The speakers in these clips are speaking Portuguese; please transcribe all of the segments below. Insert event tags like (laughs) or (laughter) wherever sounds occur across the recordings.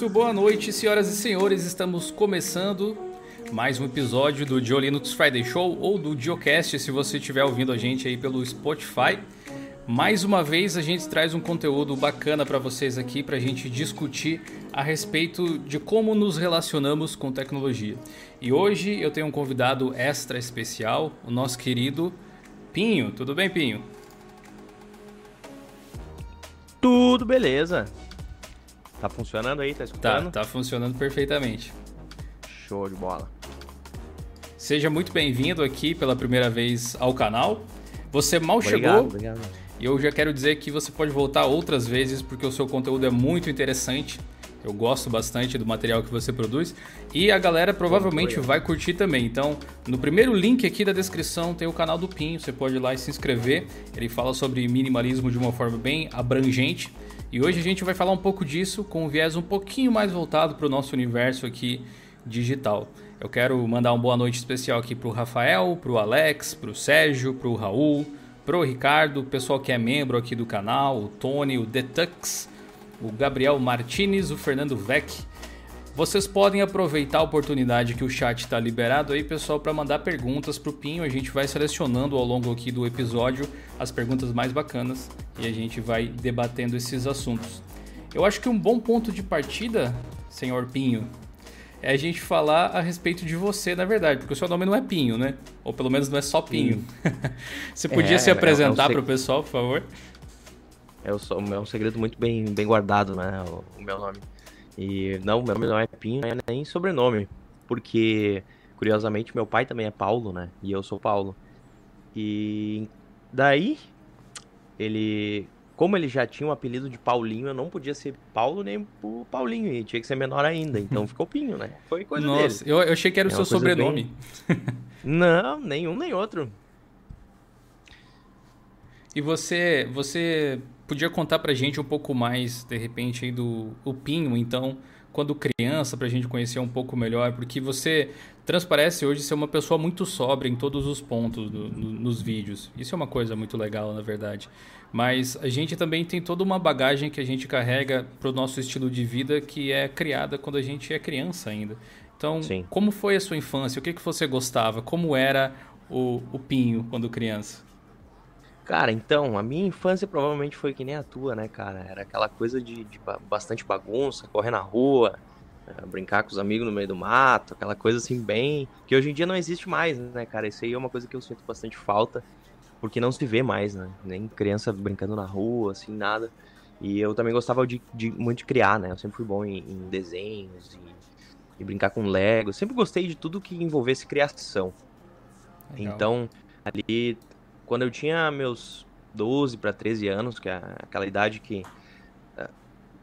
Muito boa noite, senhoras e senhores. Estamos começando mais um episódio do Dio Linux Friday Show ou do Diocast, se você estiver ouvindo a gente aí pelo Spotify. Mais uma vez a gente traz um conteúdo bacana para vocês aqui para a gente discutir a respeito de como nos relacionamos com tecnologia. E hoje eu tenho um convidado extra especial, o nosso querido Pinho. Tudo bem, Pinho? Tudo beleza. Tá funcionando aí? Tá escutando? Tá, tá funcionando perfeitamente. Show de bola. Seja muito bem-vindo aqui pela primeira vez ao canal. Você mal obrigado, chegou. Obrigado. E eu já quero dizer que você pode voltar outras vezes porque o seu conteúdo é muito interessante. Eu gosto bastante do material que você produz e a galera provavelmente vai curtir também. Então, no primeiro link aqui da descrição tem o canal do Pinho, você pode ir lá e se inscrever. Ele fala sobre minimalismo de uma forma bem abrangente. E hoje a gente vai falar um pouco disso com um viés um pouquinho mais voltado para o nosso universo aqui digital. Eu quero mandar uma boa noite especial aqui para o Rafael, para o Alex, para o Sérgio, para o Raul, para o Ricardo, o pessoal que é membro aqui do canal, o Tony, o Detux, o Gabriel Martinez, o Fernando Vec. Vocês podem aproveitar a oportunidade que o chat está liberado aí, pessoal, para mandar perguntas para o Pinho. A gente vai selecionando ao longo aqui do episódio as perguntas mais bacanas e a gente vai debatendo esses assuntos. Eu acho que um bom ponto de partida, senhor Pinho, é a gente falar a respeito de você, na verdade, porque o seu nome não é Pinho, né? Ou pelo menos não é só Pinho. (laughs) você podia É, se é, apresentar seg- para o pessoal, por favor? É, é um segredo muito bem, bem guardado, né? O, o meu nome. E não, meu nome não é Pinho, é nem sobrenome. Porque, curiosamente, meu pai também é Paulo, né? E eu sou Paulo. E daí, ele. Como ele já tinha o apelido de Paulinho, eu não podia ser Paulo nem o Paulinho. E tinha que ser menor ainda. (laughs) Então ficou Pinho, né? Foi coisa Nossa, dele. eu, eu achei que era o É seu sobrenome. (laughs) Não, nenhum nem outro. E você, você podia contar pra gente um pouco mais, de repente, aí do o Pinho, então, quando criança, pra gente conhecer um pouco melhor, porque você transparece hoje ser uma pessoa muito sóbria em todos os pontos do- no- nos vídeos. Isso é uma coisa muito legal, na verdade. Mas a gente também tem toda uma bagagem que a gente carrega pro nosso estilo de vida que é criada quando a gente é criança ainda. Então, Sim. como foi a sua infância? O que, que você gostava? Como era o, o Pinho quando criança? Cara, então, a minha infância provavelmente foi que nem a tua, né, cara? Era aquela coisa de, de ba- bastante bagunça, correr na rua, eh, brincar com os amigos no meio do mato, aquela coisa assim bem. que hoje em dia não existe mais, né, cara? Isso aí é uma coisa que eu sinto bastante falta, porque não se vê mais, né? Nem criança brincando na rua, assim, nada. E eu também gostava de, de- muito de criar, né? Eu sempre fui bom em, em desenhos e, e brincar com Lego. Sempre gostei de tudo que envolvesse criação. Legal. Então, ali, quando eu tinha meus 12 para 13 anos, que é aquela idade que eh,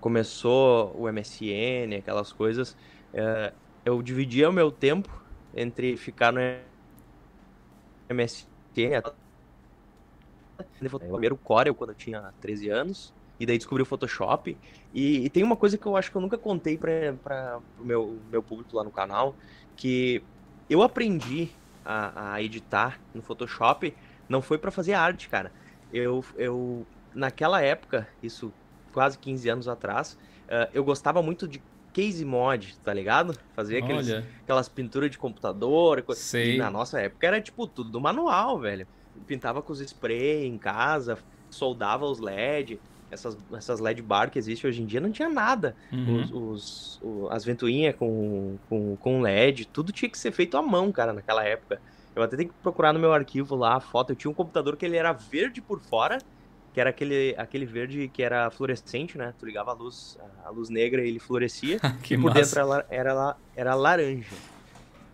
começou o MSN, aquelas coisas, eh, eu dividia o meu tempo entre ficar no MSN. até- Primeiro o Corel quando eu tinha 13 anos, e daí descobri o Photoshop. E, e tem uma coisa que eu acho que eu nunca contei para o meu, meu público lá no canal, que eu aprendi a, a editar no Photoshop não foi pra fazer arte, cara. Eu, eu naquela época, isso quase 15 anos atrás, eh, eu gostava muito de case mod, tá ligado? Fazer aqueles, aquelas pinturas de computador. co- Sei. E na nossa época era tipo tudo do manual, velho. Pintava com os spray em casa, soldava os LED. Essas, essas LED bar que existe hoje em dia não tinha nada uhum. os, os- o- as ventoinhas com, com, com LED, tudo tinha que ser feito à mão, cara, naquela época. Eu até tenho que procurar no meu arquivo lá a foto. Eu tinha um computador que ele era verde por fora, que era aquele, aquele verde que era fluorescente, né? Tu ligava a luz, a luz negra e ele florescia. (laughs) que e por massa. dentro era, la- era laranja.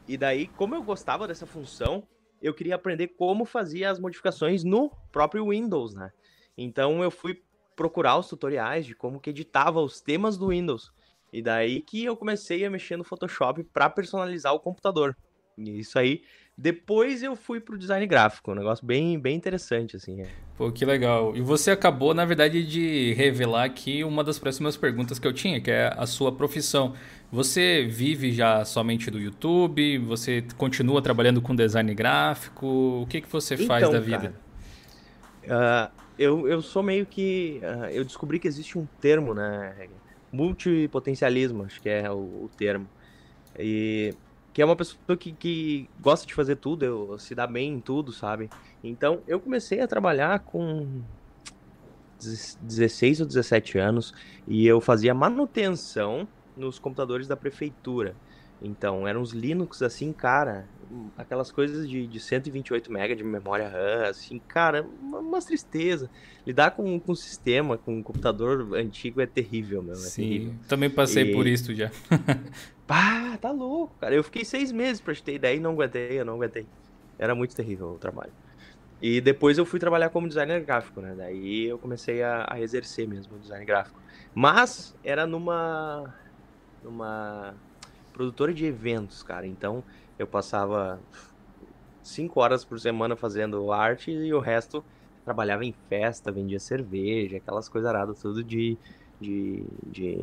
E daí, como eu gostava dessa função, eu queria aprender como fazia as modificações no próprio Windows, né? Então eu fui procurar os tutoriais de como que editava os temas do Windows. E daí que eu comecei a mexer no Photoshop para personalizar o computador. E isso aí, depois eu fui pro design gráfico, um negócio bem, bem interessante assim. é. Pô, que legal. E você acabou, na verdade, de revelar aqui uma das próximas perguntas que eu tinha, que é a sua profissão. Você vive já somente do YouTube? Você continua trabalhando com design gráfico? O que, que você faz Então, da vida? cara, ah, eu, eu sou meio que. ah, eu descobri que existe um termo, né? multipotencialismo, acho que é o, o termo. E que é uma pessoa que, que gosta de fazer tudo, eu, se dá bem em tudo, sabe? Então eu comecei a trabalhar com 16 ou 17 anos e eu fazia manutenção nos computadores da prefeitura. Então, eram uns Linux assim, cara, aquelas coisas de, de 128 MB de memória RAM, assim, cara, uma, uma tristeza. Lidar com, com sistema, com um computador antigo é terrível, meu. É Sim, terrível. também passei e... por isso já. (laughs) Pá, tá louco, cara. Eu fiquei seis meses pra te ter ideia e não aguentei, eu não aguentei. Era muito terrível o trabalho. E depois eu fui trabalhar como designer gráfico, né? Daí eu comecei a, a exercer mesmo o design gráfico. Mas era numa. numa produtora de eventos, cara. Então eu passava cinco horas por semana fazendo arte e o resto trabalhava em festa, vendia cerveja, aquelas coisas aradas, tudo de. de. de.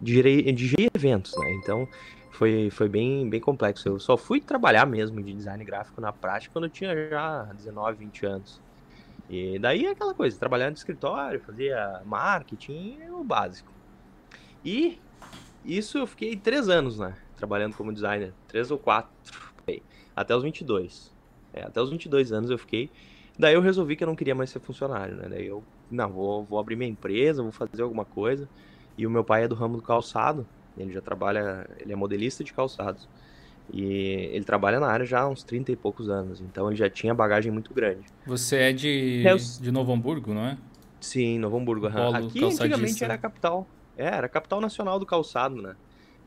de, de, eventos, né? Então foi, foi bem, bem complexo. Eu só fui trabalhar mesmo de design gráfico na prática quando eu tinha já 19, 20 anos. E daí é aquela coisa, trabalhar no escritório, fazia marketing, é o básico. E isso eu fiquei três anos, né? Trabalhando como designer. Três ou quatro. Até os 22. É, até os 22 anos eu fiquei. Daí eu resolvi que eu não queria mais ser funcionário, né? Daí eu, não, vou, vou abrir minha empresa, vou fazer alguma coisa. E o meu pai é do ramo do calçado. Ele já trabalha, ele é modelista de calçados. E ele trabalha na área já há uns 30 e poucos anos, então ele já tinha bagagem muito grande. Você é de, é, de Novo Hamburgo, não é? Sim, Novo Hamburgo. Uhum. Aqui antigamente era a capital. É, era a capital nacional do calçado, né?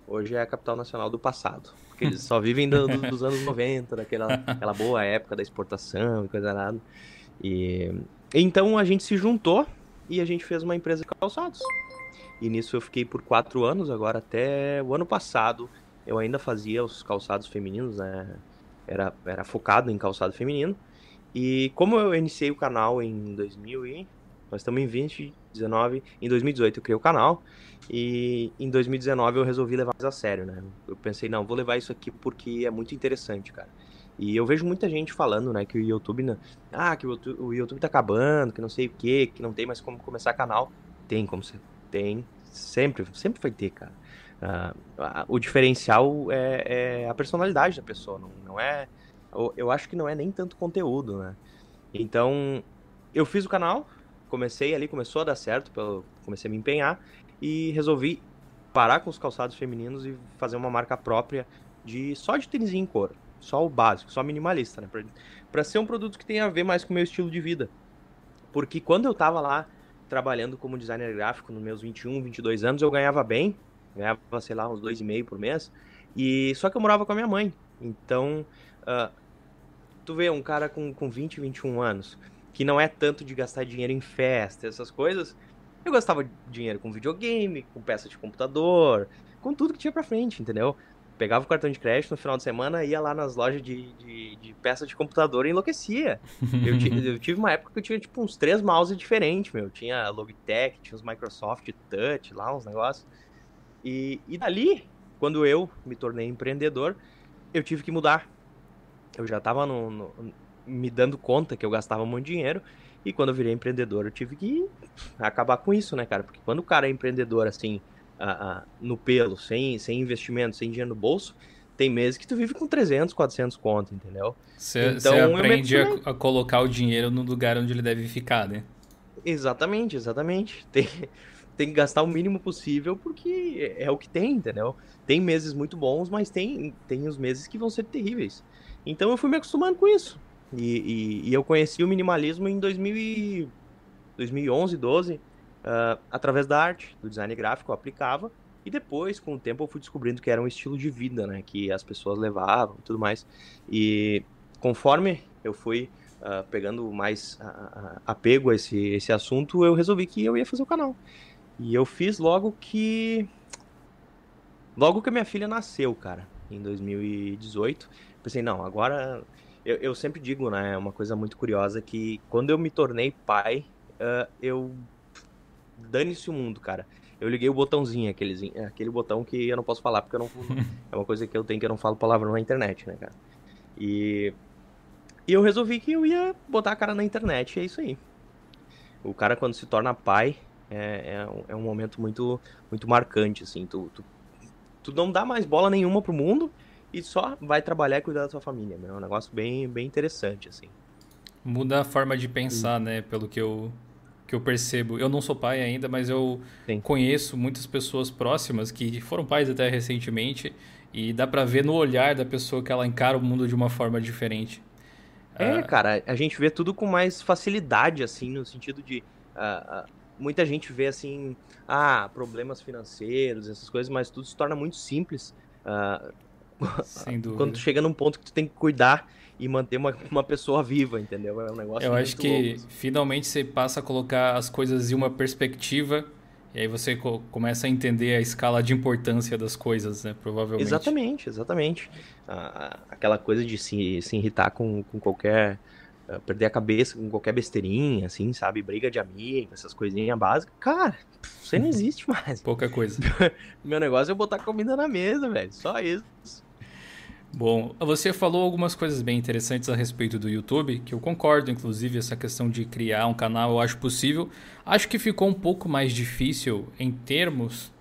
Hoje é a capital nacional do passado. Porque eles só vivem do, do, dos anos 90, daquela aquela boa época da exportação e coisa nada. E então a gente se juntou e a gente fez uma empresa de calçados. E nisso eu fiquei por quatro anos, agora até o ano passado eu ainda fazia os calçados femininos, né? Era, era focado em calçado feminino. E como eu iniciei o canal em 2000 e... Nós estamos em 2019, em 2018 eu criei o canal e em 2019 eu resolvi levar mais a sério, né? Eu pensei, não, vou levar isso aqui porque é muito interessante, cara. E eu vejo muita gente falando, né, que o YouTube, né, ah, que o YouTube tá acabando, que não sei o que, que não tem mais como começar canal. Tem como você tem, sempre, sempre vai ter, cara. Uh, o diferencial é, é, a personalidade da pessoa, não, não é. Eu acho que não é nem tanto conteúdo, né? Então, eu fiz o canal, comecei ali, começou a dar certo, comecei a me empenhar e resolvi parar com os calçados femininos e fazer uma marca própria de só de tênis em couro, só o básico, só minimalista, né? Para ser um produto que tenha a ver mais com o meu estilo de vida. Porque quando eu tava lá trabalhando como designer gráfico nos meus 21, 22 anos, eu ganhava bem, ganhava, sei lá, uns dois e meio por mês, e só que eu morava com a minha mãe. Então, uh, tu vê um cara com, com 20, 21 anos, que não é tanto de gastar dinheiro em festa, essas coisas, eu gastava dinheiro com videogame, com peça de computador, com tudo que tinha pra frente, entendeu? pegava o cartão de crédito no final de semana, ia lá nas lojas de, de, de peças de computador e enlouquecia. Eu, (laughs) eu, tive uma época que eu tinha, tipo, uns três mouse diferentes, meu. Tinha Logitech, tinha os Microsoft Touch lá, uns negócios. E, e dali, quando eu me tornei empreendedor, eu tive que mudar. Eu já tava no, no, me dando conta que eu gastava muito dinheiro. E quando eu virei empreendedor, eu tive que acabar com isso, né, cara? Porque quando o cara é empreendedor, assim, no pelo, sem, sem investimento, sem dinheiro no bolso, tem meses que tu vive com 300, 400 conto, entendeu? Você então, aprende a, a, colocar o dinheiro no lugar onde ele deve ficar, né? Exatamente, exatamente. (laughs) Tem, tem que gastar o mínimo possível porque é, é o que tem, entendeu? Tem meses muito bons, mas tem, tem os meses que vão ser terríveis. Então eu fui me acostumando com isso. E, e, e eu conheci o minimalismo em 2000 e, 2011, 12, uh, através da arte, do design gráfico, eu aplicava. E depois, com o tempo, eu fui descobrindo que era um estilo de vida, né? Que as pessoas levavam e tudo mais. E conforme eu fui uh, pegando mais uh, apego a esse, esse assunto, eu resolvi que eu ia fazer o canal. E eu fiz logo que. Logo que a minha filha nasceu, cara, em 2018. Pensei, não, agora. Eu, eu sempre digo, né? Uma coisa muito curiosa que quando eu me tornei pai, uh, eu dane-se o mundo, cara. Eu liguei o botãozinho, aquele, aquele botão que eu não posso falar, porque eu não. (laughs) é uma coisa que eu tenho que eu não falo palavra na internet, né, cara? E. E eu resolvi que eu ia botar a cara na internet, é isso aí. O cara, quando se torna pai, é, é, é, um momento muito, muito marcante, assim. Tu, tu, tu não dá mais bola nenhuma pro mundo e só vai trabalhar e cuidar da sua família. É um negócio bem, bem interessante, assim. Muda a forma de pensar, Sim. né? Pelo que eu, que eu percebo. Eu não sou pai ainda, mas eu Sim. conheço muitas pessoas próximas que foram pais até recentemente e dá para ver no olhar da pessoa que ela encara o mundo de uma forma diferente. É, ah, cara, a gente vê tudo com mais facilidade, assim, no sentido de. Uh, uh, muita gente vê assim, ah, problemas financeiros, essas coisas, mas tudo se torna muito simples. Uh. (laughs) Quando tu chega num ponto que tu tem que cuidar e manter uma, uma pessoa viva, entendeu? É um negócio Eu acho que louco. Assim. finalmente você passa a colocar as coisas em uma perspectiva e aí você co começa a entender a escala de importância das coisas, né? Provavelmente. Exatamente, exatamente. Ah, aquela coisa de se, se irritar com, com qualquer perder a cabeça com qualquer besteirinha, assim, sabe? Briga de amigo, essas coisinhas básicas. Cara, você não (laughs) existe mais. Pouca coisa. (laughs) Meu negócio é botar comida na mesa, velho. Só isso. Bom, você falou algumas coisas bem interessantes a respeito do YouTube, que eu concordo, inclusive, essa questão de criar um canal eu acho possível. Acho que ficou um pouco mais difícil em termos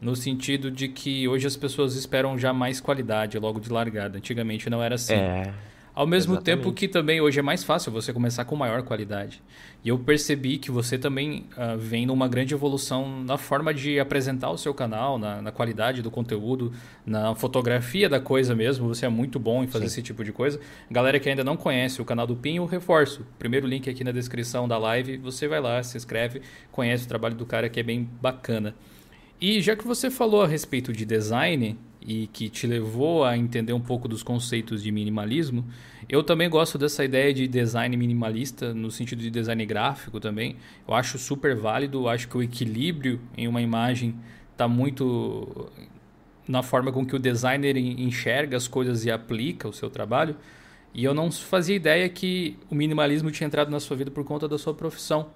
no sentido de que hoje as pessoas esperam já mais qualidade logo de largada. Antigamente não era assim. É. Ao mesmo Exatamente. tempo que também hoje é mais fácil você começar com maior qualidade. E eu percebi que você também uh, vem numa grande evolução na forma de apresentar o seu canal, na, na, qualidade do conteúdo, na fotografia da coisa mesmo. Você é muito bom em fazer Sim. esse tipo de coisa. Galera que ainda não conhece o canal do Pinho, reforço. Primeiro link aqui na descrição da live. Você vai lá, se inscreve, conhece o trabalho do cara que é bem bacana. E já que você falou a respeito de design, e que te levou a entender um pouco dos conceitos de minimalismo. Eu também gosto dessa ideia de design minimalista, no sentido de design gráfico também. Eu acho super válido, acho que o equilíbrio em uma imagem está muito na forma com que o designer enxerga as coisas e aplica o seu trabalho. E eu não fazia ideia que o minimalismo tinha entrado na sua vida por conta da sua profissão.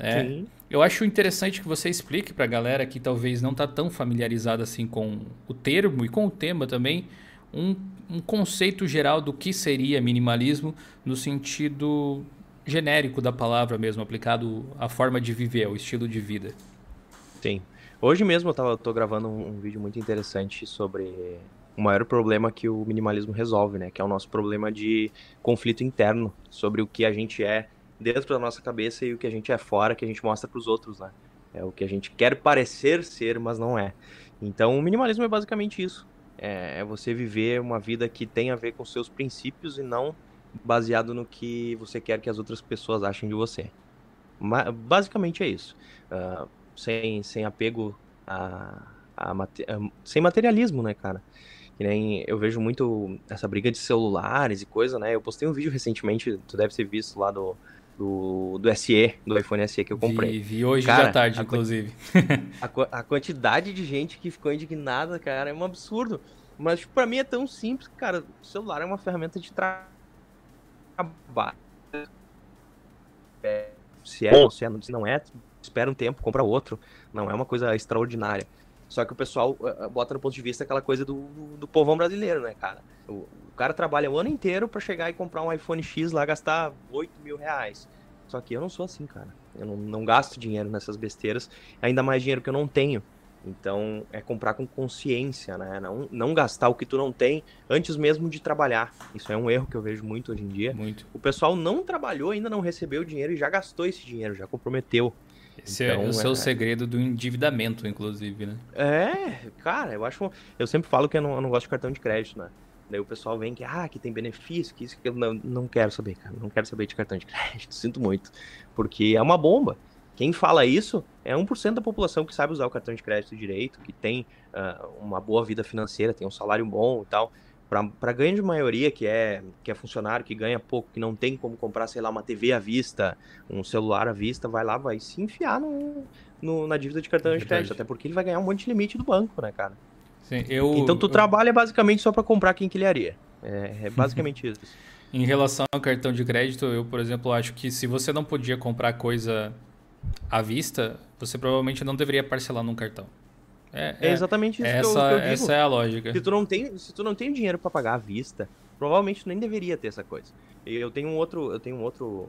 É, Sim. Eu acho interessante que você explique para a galera que talvez não está tão familiarizada assim com o termo e com o tema também, um, um conceito geral do que seria minimalismo no sentido genérico da palavra mesmo, aplicado à forma de viver, ao estilo de vida. Sim. Hoje mesmo eu tava, tô gravando um, um vídeo muito interessante sobre o maior problema que o minimalismo resolve, né? Que é o nosso problema de conflito interno sobre o que a gente é dentro da nossa cabeça e o que a gente é fora, que a gente mostra para os outros, né? É o que a gente quer parecer ser, mas não é. Então, o minimalismo é basicamente isso. É, é você viver uma vida que tem a ver com seus princípios e não baseado no que você quer que as outras pessoas achem de você. Mas, basicamente é isso. Uh, sem, sem apego a, a, a, sem materialismo, né, cara? Que nem eu vejo muito essa briga de celulares e coisa, né? Eu postei um vídeo recentemente, tu deve ter visto lá do do, do SE, do iPhone SE que eu comprei. Vi, vi hoje cara, de tarde, a inclusive. (laughs) a, a, quantidade de gente que ficou indignada, cara, é um absurdo. Mas tipo, pra mim é tão simples, cara. O celular é uma ferramenta de trabalho. Se é ou se, é, se não é, espera um tempo, compra outro. Não é uma coisa extraordinária. Só que o pessoal uh, bota no ponto de vista aquela coisa do, do, do povão brasileiro, né, cara? O, cara trabalha o ano inteiro para chegar e comprar um iPhone X lá, gastar 8 mil reais. Só que eu não sou assim, cara. Eu não, não gasto dinheiro nessas besteiras, ainda mais dinheiro que eu não tenho. Então, é comprar com consciência, né? Não, não gastar o que tu não tem antes mesmo de trabalhar. Isso é um erro que eu vejo muito hoje em dia. Muito. O pessoal não trabalhou, ainda não recebeu dinheiro e já gastou esse dinheiro, já comprometeu. Esse é então, é o seu é... segredo do endividamento, inclusive, né? É, cara, eu acho. Eu sempre falo que eu não, eu não gosto de cartão de crédito, né? Daí o pessoal vem que, ah, que tem benefício, que isso, que eu não, não quero saber, cara. Não quero saber de cartão de crédito, (laughs) sinto muito. Porque é uma bomba. Quem fala isso é 1% da população que sabe usar o cartão de crédito direito, que tem uh, uma boa vida financeira, tem um salário bom e tal para a grande maioria que é, que é funcionário, que ganha pouco, que não tem como comprar, sei lá, uma TV à vista, um celular à vista, vai lá, vai se enfiar no, no na dívida de cartão de crédito, até porque ele vai ganhar um monte de limite do banco, né, cara? Sim, eu, então tu eu... trabalha basicamente só para comprar quinquilharia. É, é (laughs) basicamente isso. Em relação ao cartão de crédito, eu, por exemplo, acho que se você não podia comprar coisa à vista, você provavelmente não deveria parcelar num cartão. É, é, é exatamente isso essa, que, eu, que eu digo. Essa é a lógica. Se tu não tem, se tu não tem dinheiro para pagar à vista, provavelmente tu nem deveria ter essa coisa. Eu tenho um outro, eu tenho um outro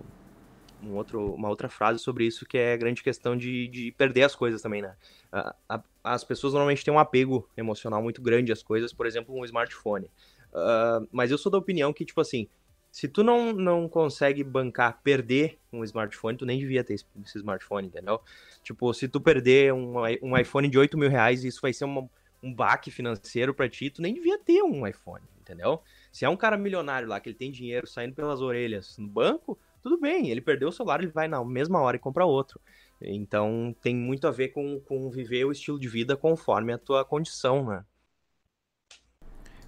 um outro, uma outra frase sobre isso, que é a grande questão de, de perder as coisas também, né? A, a, as pessoas normalmente têm um apego emocional muito grande às coisas, por exemplo, um smartphone. Uh, mas eu sou da opinião que, tipo assim, se tu não, não consegue bancar, perder um smartphone, tu nem devia ter esse, esse smartphone, entendeu? Tipo, se tu perder um, um iPhone de 8 mil reais, isso vai ser uma, um baque financeiro para ti, tu nem devia ter um iPhone, entendeu? Se é um cara milionário lá, que ele tem dinheiro saindo pelas orelhas no banco, tudo bem, ele perdeu o celular, ele vai na mesma hora e compra outro. Então tem muito a ver com, com viver o estilo de vida conforme a tua condição, né?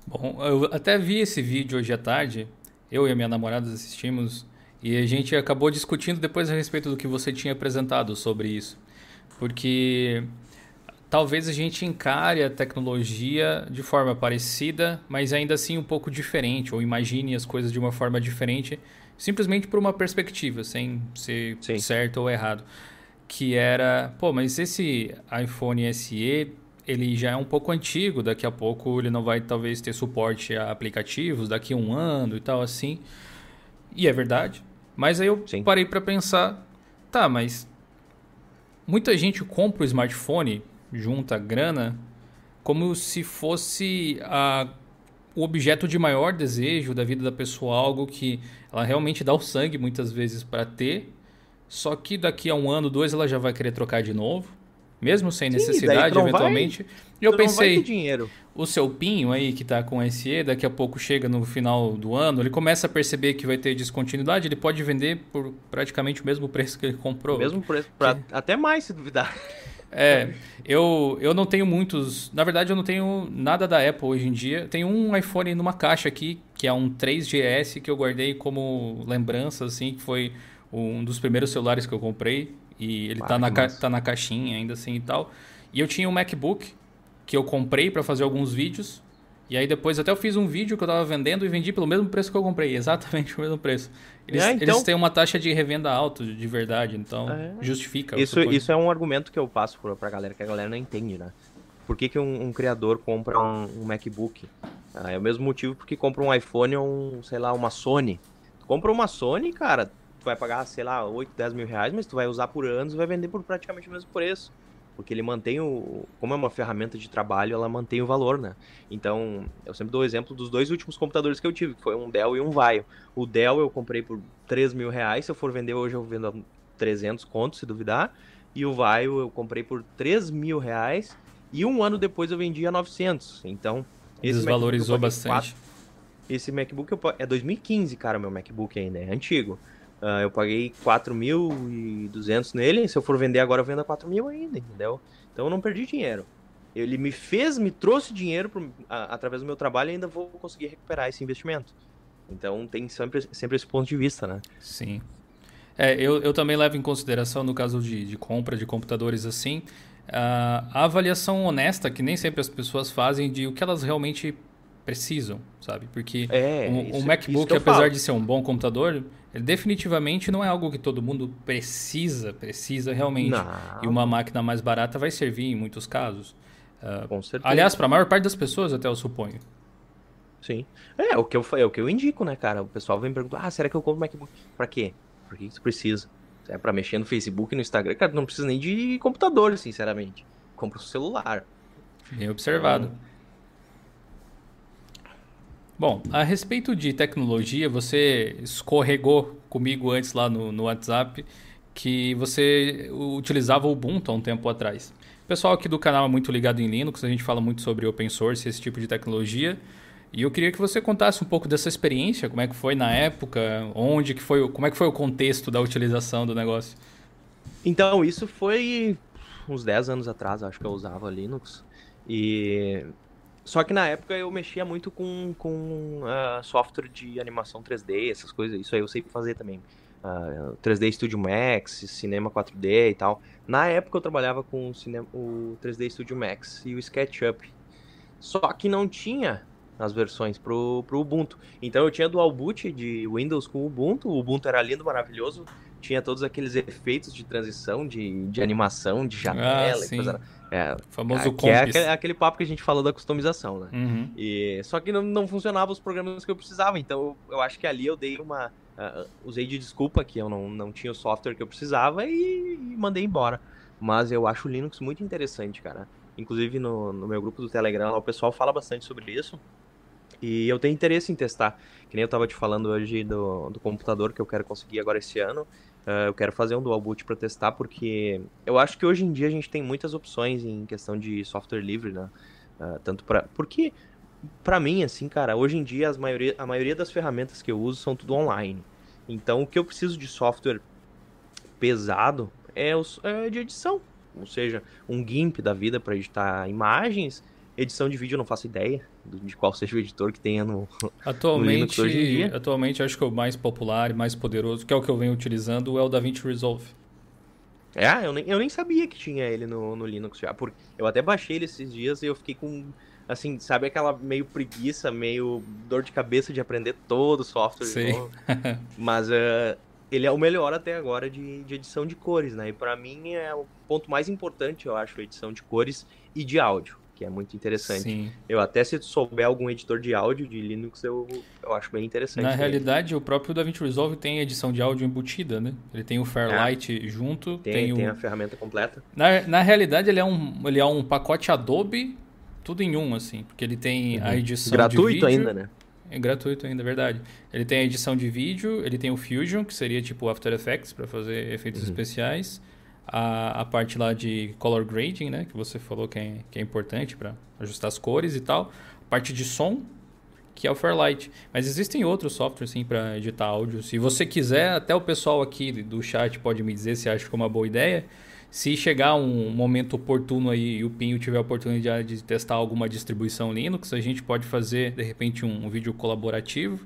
Bom, eu até vi esse vídeo hoje à tarde, eu e a minha namorada assistimos, e a gente acabou discutindo depois a respeito do que você tinha apresentado sobre isso. Porque talvez a gente encare a tecnologia de forma parecida, mas ainda assim um pouco diferente, ou imagine as coisas de uma forma diferente, simplesmente por uma perspectiva, sem ser Sim. certo ou errado. Que era, pô, mas esse iPhone SE ele já é um pouco antigo, daqui a pouco ele não vai talvez ter suporte a aplicativos, daqui a um ano e tal assim. E é verdade. Mas aí eu Sim. parei para pensar, tá, mas muita gente compra o smartphone, junta grana, como se fosse a, o objeto de maior desejo da vida da pessoa, algo que ela realmente dá o sangue muitas vezes para ter, só que daqui a um ano, dois, ela já vai querer trocar de novo mesmo sem Sim, necessidade, eventualmente. Vai, e eu pensei, o seu Pinho aí que está com SE, daqui a pouco chega no final do ano, ele começa a perceber que vai ter descontinuidade, ele pode vender por praticamente o mesmo preço que ele comprou. Mesmo preço, pra, até mais se duvidar. É, eu, eu não tenho muitos. Na verdade, eu não tenho nada da Apple hoje em dia. Tenho um iPhone numa caixa aqui, que é um 3GS, que eu guardei como lembrança, assim, que foi um dos primeiros celulares que eu comprei. E ele ah, tá, na tá na caixinha ainda assim e tal. E eu tinha um MacBook que eu comprei para fazer alguns vídeos. E aí depois até eu fiz um vídeo que eu tava vendendo e vendi pelo mesmo preço que eu comprei, (laughs) exatamente o mesmo preço. Eles, é, então... eles têm uma taxa de revenda alta de verdade, então é. justifica. Isso, isso é um argumento que eu passo pra, pra galera, que a galera não entende, né? Por que, que um, um criador compra um, um MacBook? Ah, é o mesmo motivo porque compra um iPhone ou um, sei lá, uma Sony. Tu compra uma Sony, cara, tu vai pagar, sei lá, 8, 10 mil reais, mas tu vai usar por anos e vai vender por praticamente o mesmo preço. Porque ele mantém o. Como é uma ferramenta de trabalho, ela mantém o valor, né? Então, eu sempre dou o exemplo dos dois últimos computadores que eu tive, que foi um Dell e um Vaio. O Dell eu comprei por 3 mil reais, se eu for vender hoje eu vendo a 300 contos, se duvidar. E o Vaio eu comprei por 3 mil reais e um ano depois eu vendi a 900. Então, esse Desvalorizou bastante. 4, esse MacBook eu, é 2015, cara, meu MacBook ainda, é antigo. Uh, eu paguei 4.200 nele, se eu for vender agora eu vendo a 4 mil ainda, entendeu? Então eu não perdi dinheiro. Ele me fez, me trouxe dinheiro pro, a, através do meu trabalho e ainda vou conseguir recuperar esse investimento. Então tem sempre, sempre esse ponto de vista, né? Sim. É, eu, eu também levo em consideração, no caso de, de compra de computadores assim, a avaliação honesta que nem sempre as pessoas fazem de o que elas realmente precisam, sabe? Porque é, um, isso, um MacBook, apesar falo. de ser um bom computador, ele definitivamente não é algo que todo mundo precisa, precisa realmente. Não. E uma máquina mais barata vai servir em muitos casos. Uh, Com certeza. Aliás, para a maior parte das pessoas, até eu suponho. Sim. É, o que eu, é o que eu indico, né, cara? O pessoal vem perguntar, ah, será que eu compro MacBook? Pra quê? Por que você precisa? É para mexer no Facebook e no Instagram? Cara, não precisa nem de computador, sinceramente. Compra o celular. Bem observado. Então, Bom, a respeito de tecnologia, você escorregou comigo antes lá no, no WhatsApp que você utilizava o Ubuntu há um tempo atrás. O pessoal aqui do canal é muito ligado em Linux, a gente fala muito sobre open source, esse tipo de tecnologia. E eu queria que você contasse um pouco dessa experiência, como é que foi na época, onde que foi, como é que foi o contexto da utilização do negócio. Então, isso foi uns 10 anos atrás, acho que eu usava Linux. E só que na época eu mexia muito com, com uh, software de animação 3D, essas coisas. Isso aí eu sei fazer também. Uh, 3D Studio Max, Cinema 4D e tal. Na época eu trabalhava com o, cinema, o 3D Studio Max e o SketchUp. Só que não tinha as versões pro, pro Ubuntu. Então eu tinha dual boot de Windows com o Ubuntu. O Ubuntu era lindo, maravilhoso. tinha todos aqueles efeitos de transição, de, de animação, de janela ah, e coisa. É, famoso que é aquele, aquele, papo que a gente falou da customização, né? Uhum. E, só que não, não funcionava os programas que eu precisava, então eu, eu acho que ali eu dei uma. Uh, usei de desculpa que eu não, não tinha o software que eu precisava e, e mandei embora. Mas eu acho o Linux muito interessante, cara. Inclusive no, no meu grupo do Telegram, lá, o pessoal fala bastante sobre isso. E eu tenho interesse em testar. Que nem eu tava te falando hoje do, do computador que eu quero conseguir agora esse ano. Uh, eu quero fazer um dual boot para testar, porque eu acho que hoje em dia a gente tem muitas opções em questão de software livre, né? Uh, tanto para Porque, para mim, assim, cara, hoje em dia as maioria, a maioria das ferramentas que eu uso são tudo online. Então, o que eu preciso de software pesado é, os, é de edição. Ou seja, um GIMP da vida para editar imagens Edição de vídeo eu não faço ideia de qual seja o editor que tenha no, atualmente, (laughs) no Linux hoje em dia. Atualmente acho que o mais popular e mais poderoso, que é o que eu venho utilizando, é o DaVinci Resolve. É, eu nem, eu nem sabia que tinha ele no, no Linux já. Porque eu até baixei ele esses dias e eu fiquei com, assim, sabe aquela meio preguiça, meio dor de cabeça de aprender todo o software. Sim. (laughs) Mas uh, ele é o melhor até agora de, de edição de cores, né? E para mim é o ponto mais importante, eu acho, a edição de cores e de áudio que é muito interessante. Sim. Eu até se souber algum editor de áudio de Linux, eu, eu acho bem interessante. Na realidade, o próprio DaVinci Resolve tem edição de áudio embutida, né? Ele tem o Fairlight é. junto. Tem, tem, tem o... a ferramenta completa. Na, na realidade, ele é, um, ele é um pacote Adobe, tudo em um, assim. Porque ele tem uhum. a edição Gratuito ainda, né? É gratuito ainda, é verdade. Ele tem a edição de vídeo, ele tem o Fusion, que seria tipo After Effects para fazer efeitos uhum. especiais a, a parte lá de color grading, né? Que você falou que é, que é importante para ajustar as cores e tal. A parte de som, que é o Fairlight. Mas existem outros softwares, sim, para editar áudio. Se você quiser, até o pessoal aqui do chat pode me dizer se acha que é uma boa ideia. Se chegar um momento oportuno aí e o Pinho tiver a oportunidade de testar alguma distribuição Linux, a gente pode fazer, de repente, um, um vídeo colaborativo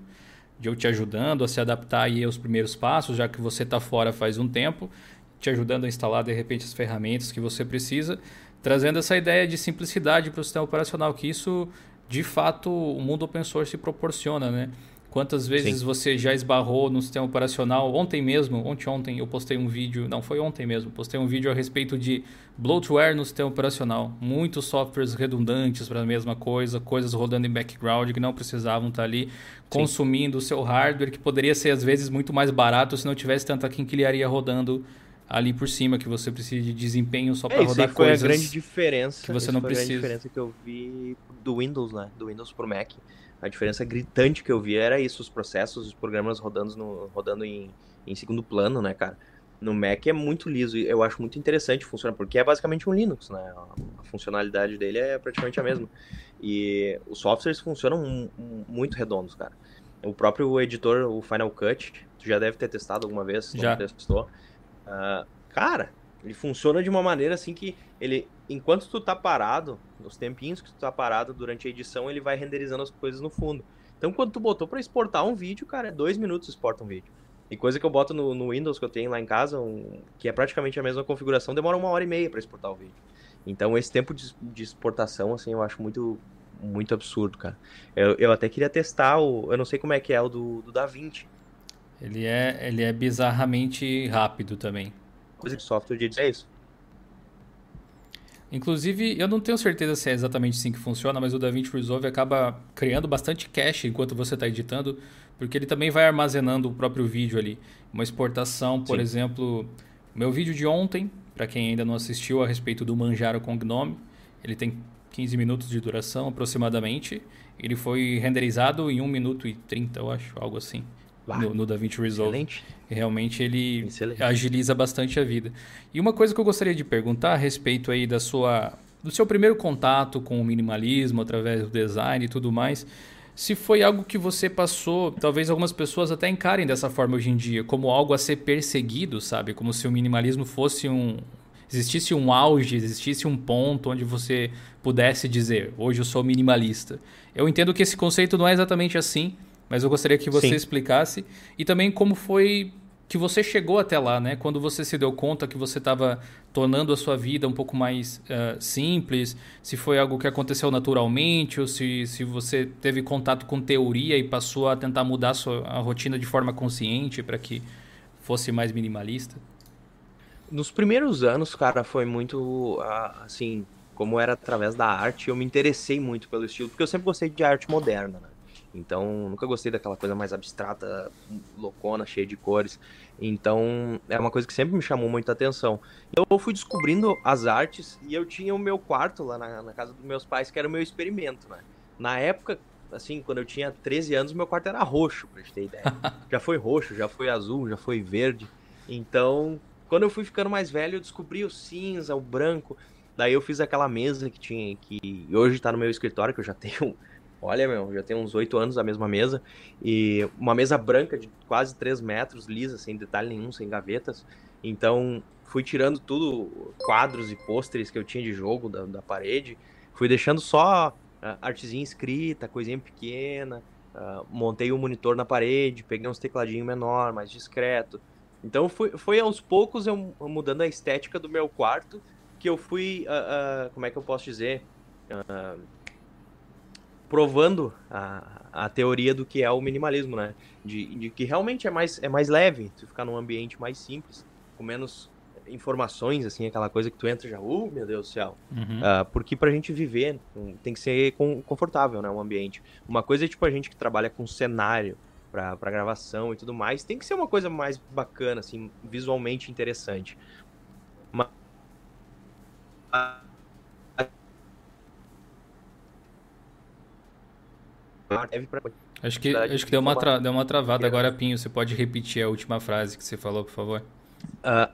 de eu te ajudando a se adaptar aí aos primeiros passos, já que você está fora faz um tempo te ajudando a instalar de repente as ferramentas que você precisa, trazendo essa ideia de simplicidade para o sistema operacional, que isso de fato o mundo open source proporciona, né? Quantas vezes Sim. você já esbarrou no sistema operacional? Ontem mesmo, ontem ontem eu postei um vídeo, não foi ontem mesmo, postei um vídeo a respeito de bloatware no sistema operacional. Muitos softwares redundantes para a mesma coisa, coisas rodando em background que não precisavam estar ali Sim. consumindo o seu hardware, que poderia ser às vezes muito mais barato se não tivesse tanta quinquilharia rodando ali por cima que você precisa de desempenho só para é, rodar foi coisas. foi a grande diferença. Que você não foi precisa. a grande diferença que eu vi do Windows, né? Do Windows pro Mac. A diferença gritante que eu vi era isso, os processos, os programas rodando, no, rodando em, em segundo plano, né, cara? No Mac é muito liso e eu acho muito interessante funcionar, porque é basicamente um Linux, né? A funcionalidade dele é praticamente a mesma. E os softwares funcionam muito redondos, cara. O próprio editor, o Final Cut, tu já deve ter testado alguma vez, já testou. Uh, cara, ele funciona de uma maneira assim que ele, enquanto tu tá parado, nos tempinhos que tu tá parado durante a edição, ele vai renderizando as coisas no fundo. Então, quando tu botou para exportar um vídeo, cara, é dois minutos exporta um vídeo. E coisa que eu boto no, no Windows que eu tenho lá em casa, um, que é praticamente a mesma configuração, demora uma hora e meia para exportar o vídeo. Então, esse tempo de, de, exportação, assim, eu acho muito, muito absurdo, cara. Eu, eu até queria testar o. Eu não sei como é que é o do, do DaVinci. Ele é, ele é bizarramente rápido também. Coisa de software de edição é isso. Inclusive, eu não tenho certeza se é exatamente assim que funciona, mas o DaVinci Resolve acaba criando bastante cache enquanto você está editando, porque ele também vai armazenando o próprio vídeo ali. Uma exportação, por Sim. exemplo, meu vídeo de ontem, para quem ainda não assistiu a respeito do Manjaro com Gnome, ele tem 15 minutos de duração aproximadamente. Ele foi renderizado em 1 minuto e 30, eu acho, algo assim no, no DaVinci Resolve. Excelente. Realmente ele Excelente. agiliza bastante a vida. E uma coisa que eu gostaria de perguntar a respeito aí da sua do seu primeiro contato com o minimalismo através do design e tudo mais, se foi algo que você passou, talvez algumas pessoas até encarem dessa forma hoje em dia, como algo a ser perseguido, sabe? Como se o minimalismo fosse um existisse um auge, existisse um ponto onde você pudesse dizer, hoje eu sou minimalista. Eu entendo que esse conceito não é exatamente assim, mas eu gostaria que você Sim. explicasse e também como foi que você chegou até lá, né? Quando você se deu conta que você estava tornando a sua vida um pouco mais uh, simples, se foi algo que aconteceu naturalmente ou se, se você teve contato com teoria e passou a tentar mudar a sua a rotina de forma consciente para que fosse mais minimalista? Nos primeiros anos, cara, foi muito assim, como era através da arte, eu me interessei muito pelo estilo, porque eu sempre gostei de arte moderna, né? Então, nunca gostei daquela coisa mais abstrata, loucona, cheia de cores. Então, é uma coisa que sempre me chamou muita atenção. Eu fui descobrindo as artes e eu tinha o meu quarto lá na, na casa dos meus pais, que era o meu experimento, né? Na época, assim, quando eu tinha 13 anos, meu quarto era roxo, pra gente ter ideia. (laughs) já foi roxo, já foi azul, já foi verde. Então, quando eu fui ficando mais velho, eu descobri o cinza, o branco. Daí eu fiz aquela mesa que tinha, que hoje tá no meu escritório, que eu já (laughs) tenho, olha, meu, já tenho uns oito anos a mesma mesa. E uma mesa branca de quase 3 metros, lisa, sem detalhe nenhum, sem gavetas. Então, fui tirando tudo, quadros e pôsteres que eu tinha de jogo da, da parede. Fui deixando só uh, artezinha escrita, coisinha pequena. Uh, montei o um monitor na parede, peguei uns tecladinhos menor, mais discreto. Então foi, foi aos poucos eu mudando a estética do meu quarto que eu fui, uh, como é que eu posso dizer, uh, provando a, a teoria do que é o minimalismo, né? De, de que realmente é mais, é mais leve, tu ficar num ambiente mais simples, com menos informações, assim, aquela coisa que tu entra já, uh, meu Deus do céu. Uhum. Uh, porque pra gente viver tem que ser com, confortável, né, o ambiente. Uma coisa é tipo a gente que trabalha com cenário pra, pra gravação e tudo mais, tem que ser uma coisa mais bacana, assim, visualmente interessante. Mas... Acho que, acho que deu uma, tra deu uma travada agora, Pinho. Você pode repetir a última frase que você falou, por favor? Uh,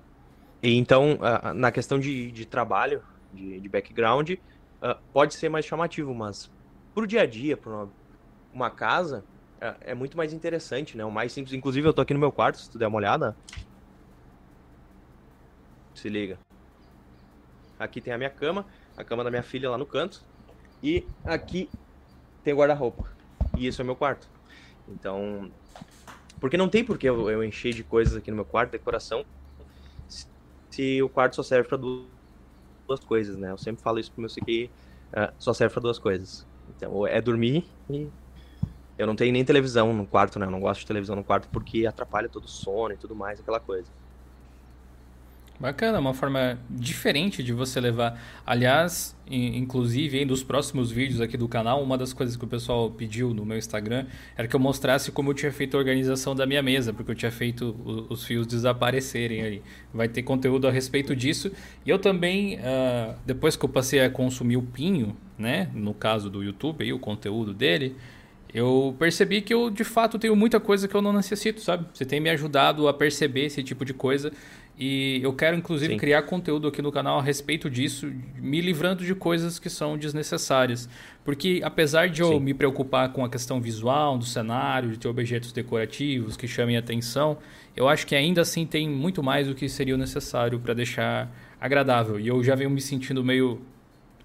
então, uh, na questão de, de trabalho, de, de background, uh, pode ser mais chamativo, mas pro dia a dia, para uma, uma, casa, uh, é muito mais interessante, né? O mais simples. Inclusive, eu tô aqui no meu quarto, se tu der uma olhada. Se liga. Aqui tem a minha cama, a cama da minha filha lá no canto. E aqui tem o guarda-roupa. E isso é meu quarto. Então. Porque não tem por que eu, eu encher de coisas aqui no meu quarto, decoração se o quarto só serve para duas, coisas, né? Eu sempre falo isso pro meu que uh, só serve para duas coisas. Então, é dormir e eu não tenho nem televisão no quarto, né? Eu não gosto de televisão no quarto porque atrapalha todo o sono e tudo mais, aquela coisa. Bacana, uma forma diferente de você levar. Aliás, inclusive, dos próximos vídeos aqui do canal, uma das coisas que o pessoal pediu no meu Instagram era que eu mostrasse como eu tinha feito a organização da minha mesa, porque eu tinha feito os fios desaparecerem aí. Vai ter conteúdo a respeito disso. E eu também, uh, depois que eu passei a consumir o Pinho, né, no caso do YouTube, aí, o conteúdo dele, eu percebi que eu de fato tenho muita coisa que eu não necessito, sabe? Você tem me ajudado a perceber esse tipo de coisa e eu quero, inclusive, Sim. criar conteúdo aqui no canal a respeito disso, me livrando de coisas que são desnecessárias. Porque, apesar de eu Sim. me preocupar com a questão visual do cenário, de ter objetos decorativos que chamem atenção, eu acho que ainda assim tem muito mais do que seria necessário para deixar agradável. E eu já venho me sentindo meio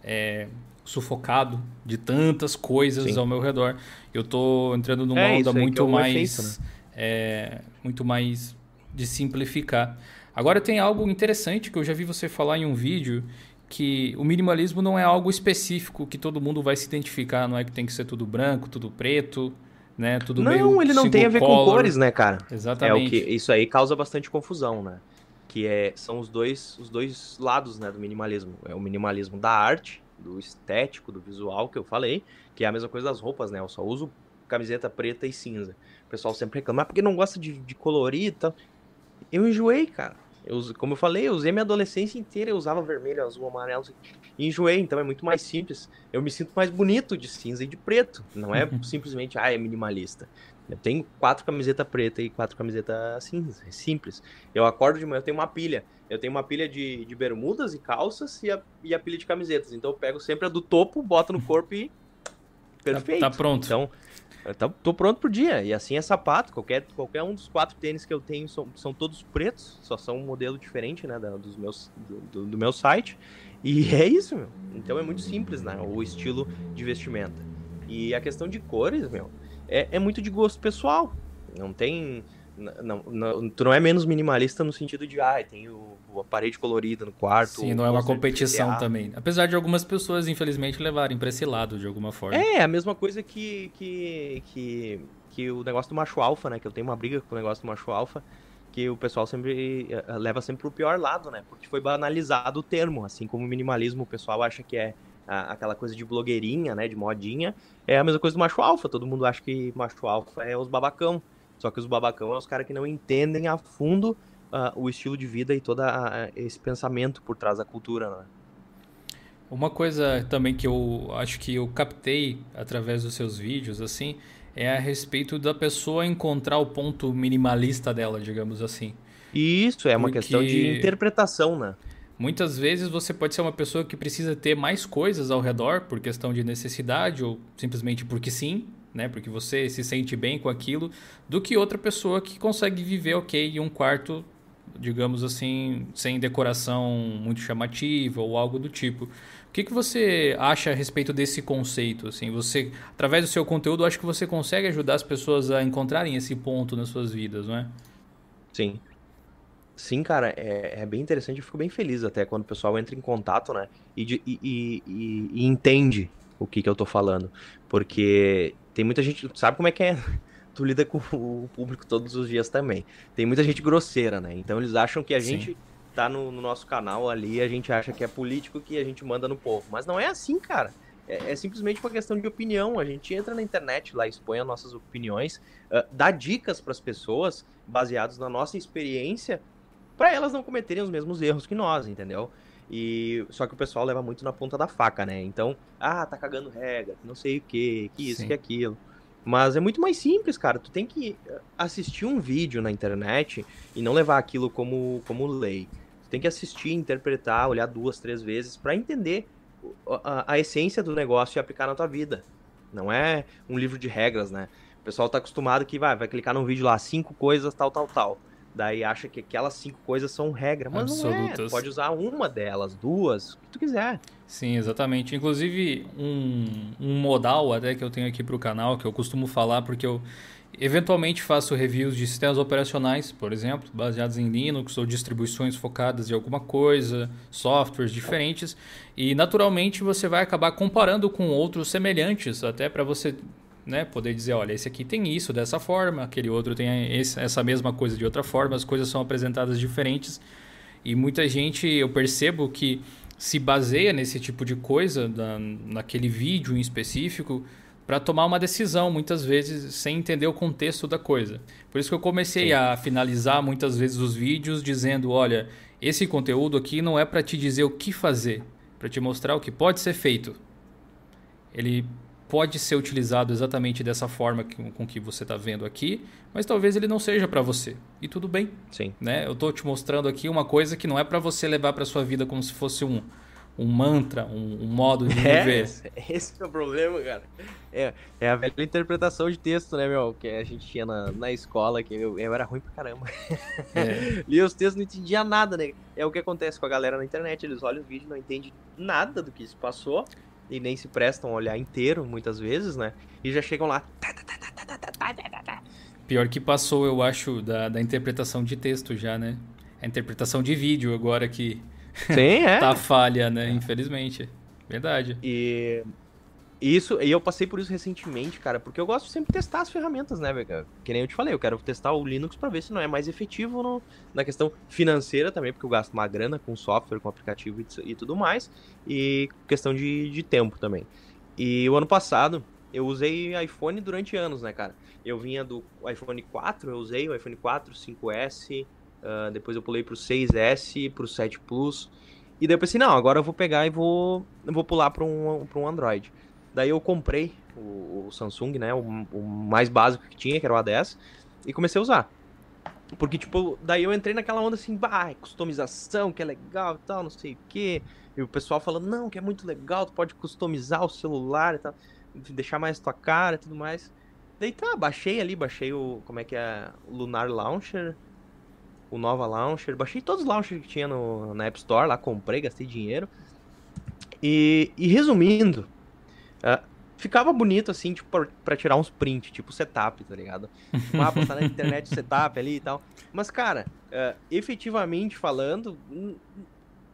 é, sufocado de tantas coisas Sim. ao meu redor. Eu estou entrando numa é, onda muito é mais. Efeito, né? é, muito mais de simplificar. Agora tem algo interessante que eu já vi você falar em um vídeo que o minimalismo não é algo específico que todo mundo vai se identificar, não é que tem que ser tudo branco, tudo preto, né? Tudo não, meio ele não tem a ver color. com cores, né, cara? Exatamente. É o que isso aí causa bastante confusão, né? Que é são os dois os dois lados, né, do minimalismo. É o minimalismo da arte, do estético, do visual que eu falei, que é a mesma coisa das roupas, né? Eu só uso camiseta preta e cinza. O pessoal sempre reclama, ah, porque não gosta de, de colorir e tal. Eu enjoei, cara. Eu, como eu falei, eu usei minha adolescência inteira, eu usava vermelho, azul, amarelo, e enjoei, então é muito mais simples. Eu me sinto mais bonito de cinza e de preto. Não é (laughs) simplesmente, ah, é minimalista. Eu tenho quatro camisetas preta e quatro camisetas cinza. É simples. Eu acordo de manhã, eu tenho uma pilha. Eu tenho uma pilha de, de bermudas e calças e a, e a pilha de camisetas. Então eu pego sempre a do topo, boto no corpo e. Perfeito. Tá, tá pronto. Então, Tô, tô pronto pro dia. E assim é sapato. Qualquer, qualquer um dos quatro tênis que eu tenho são, são todos pretos. Só são um modelo diferente, né? Da, dos meus, do, do, meu site. E (laughs) é isso, meu. Então é muito simples, né? O estilo de vestimenta. E a questão de cores, meu, é, é muito de gosto pessoal. Não tem. Não, não, tu não é menos minimalista no sentido de, ah, tem o, a parede colorida no quarto. Sim, não é uma competição também. Apesar de algumas pessoas, infelizmente, levarem para esse lado de alguma forma. É, a mesma coisa que, que, que, que o negócio do macho alfa, né? Que eu tenho uma briga com o negócio do macho alfa, que o pessoal sempre uh, leva sempre pro pior lado, né? Porque foi banalizado o termo, assim como o minimalismo o pessoal acha que é aquela coisa de blogueirinha, né, de modinha, é a mesma coisa do macho alfa, todo mundo acha que macho alfa é os babacão, só que os babacão é os caras que não entendem a fundo uh, o estilo de vida e todo esse pensamento por trás da cultura, né? Uma coisa também que eu acho que eu captei através dos seus vídeos, assim, é a respeito da pessoa encontrar o ponto minimalista dela, digamos assim. Isso, é uma Porque questão de interpretação, né? Muitas vezes você pode ser uma pessoa que precisa ter mais coisas ao redor por questão de necessidade ou simplesmente porque sim, né? Porque você se sente bem com aquilo, do que outra pessoa que consegue viver ok em um quarto digamos assim, sem decoração muito chamativa ou algo do tipo. O que, que você acha a respeito desse conceito? Assim, você, através do seu conteúdo, acho que você consegue ajudar as pessoas a encontrarem esse ponto nas suas vidas, não é? Sim. Sim, cara, é, é bem interessante. Eu fico bem feliz até quando o pessoal entra em contato, né? E, e, e, e entende o que, que eu tô falando. Porque tem muita gente. Sabe como é que é? Tu lida com (laughs) o público todos os dias também. Tem muita gente grosseira, né? Então eles acham que a Sim. gente tá no, no, nosso canal ali, a gente acha que é político que a gente manda no povo. Mas não é assim, cara. É, é simplesmente uma questão de opinião. A gente entra na internet lá, expõe as nossas opiniões, uh, dá dicas para as pessoas baseados na nossa experiência para elas não cometerem os mesmos erros que nós, entendeu? E só que o pessoal leva muito na ponta da faca, né? Então, ah, tá cagando regra, não sei o que, que isso, Sim. que aquilo. Mas é muito mais simples, cara. Tu tem que assistir um vídeo na internet e não levar aquilo como, como lei. Tu tem que assistir, interpretar, olhar duas, três vezes para entender a, a, essência do negócio e aplicar na tua vida. Não é um livro de regras, né? O pessoal tá acostumado que vai, vai clicar num vídeo lá, cinco coisas, tal, tal, tal. Daí acha que aquelas cinco coisas são regra, mas Absolutas. não é. Pode usar uma delas, duas, o que tu quiser. Sim, exatamente. Inclusive, um, um modal até que eu tenho aqui para o canal, que eu costumo falar, porque eu eventualmente faço reviews de sistemas operacionais, por exemplo, baseados em Linux ou distribuições focadas em alguma coisa, softwares diferentes, e naturalmente você vai acabar comparando com outros semelhantes, até para você né, poder dizer, olha, esse aqui tem isso dessa forma, aquele outro tem esse, essa mesma coisa de outra forma, as coisas são apresentadas diferentes. E muita gente, eu percebo que se baseia nesse tipo de coisa, na, naquele vídeo em específico, para tomar uma decisão, muitas vezes sem entender o contexto da coisa. Por isso que eu comecei Sim. a finalizar muitas vezes os vídeos dizendo: olha, esse conteúdo aqui não é para te dizer o que fazer, para te mostrar o que pode ser feito. Ele pode ser utilizado exatamente dessa forma que, com que você está vendo aqui, mas talvez ele não seja para você. E tudo bem. Sim. Né? Eu estou te mostrando aqui uma coisa que não é para você levar para sua vida como se fosse um, um mantra, um, um modo de (laughs) é, viver. Esse é o problema, cara. É, é a velha interpretação de texto, né, meu? Que a gente tinha na, na escola, que eu, eu era ruim pra caramba. É. Lia (laughs) os textos não entendia nada, né? É o que acontece com a galera na internet. Eles olham o vídeo não entendem nada do que se passou e nem se prestam a olhar inteiro, muitas vezes, né? E já chegam lá. Pior que passou, eu acho, da, da interpretação de texto já, né? A interpretação de vídeo agora que Sim, é. tá falha, né? Infelizmente. Verdade. E isso, e eu passei por isso recentemente, cara, porque eu gosto sempre de testar as ferramentas, né, velho? Que nem eu te falei, eu quero testar o Linux para ver se não é mais efetivo no, na questão financeira também, porque eu gasto uma grana com software, com aplicativo e, e tudo mais, e questão de, de tempo também. E o ano passado, eu usei iPhone durante anos, né, cara? Eu vinha do iPhone 4, eu usei o iPhone 4, 5S, uh, depois eu pulei pro 6S, pro 7 Plus, e daí eu pensei, não, agora eu vou pegar e vou, vou pular para um, um Android. Daí eu comprei o, o Samsung, né? O, o, mais básico que tinha, que era o A10, e comecei a usar. Porque, tipo, daí eu entrei naquela onda assim, bah, customização, que é legal e tal, não sei o quê. E o pessoal falando, não, que é muito legal, tu pode customizar o celular e tal, deixar mais tua cara e tudo mais. Daí tá, baixei ali, baixei o, como é que é, o Lunar Launcher, o Nova Launcher, baixei todos os launchers que tinha no, na App Store, lá comprei, gastei dinheiro. E, e resumindo, Uh, ficava bonito, assim, tipo, pra, pra, tirar uns prints, tipo setup, tá ligado? Ah, postar na (laughs) internet setup ali e tal. Mas, cara, uh, efetivamente falando,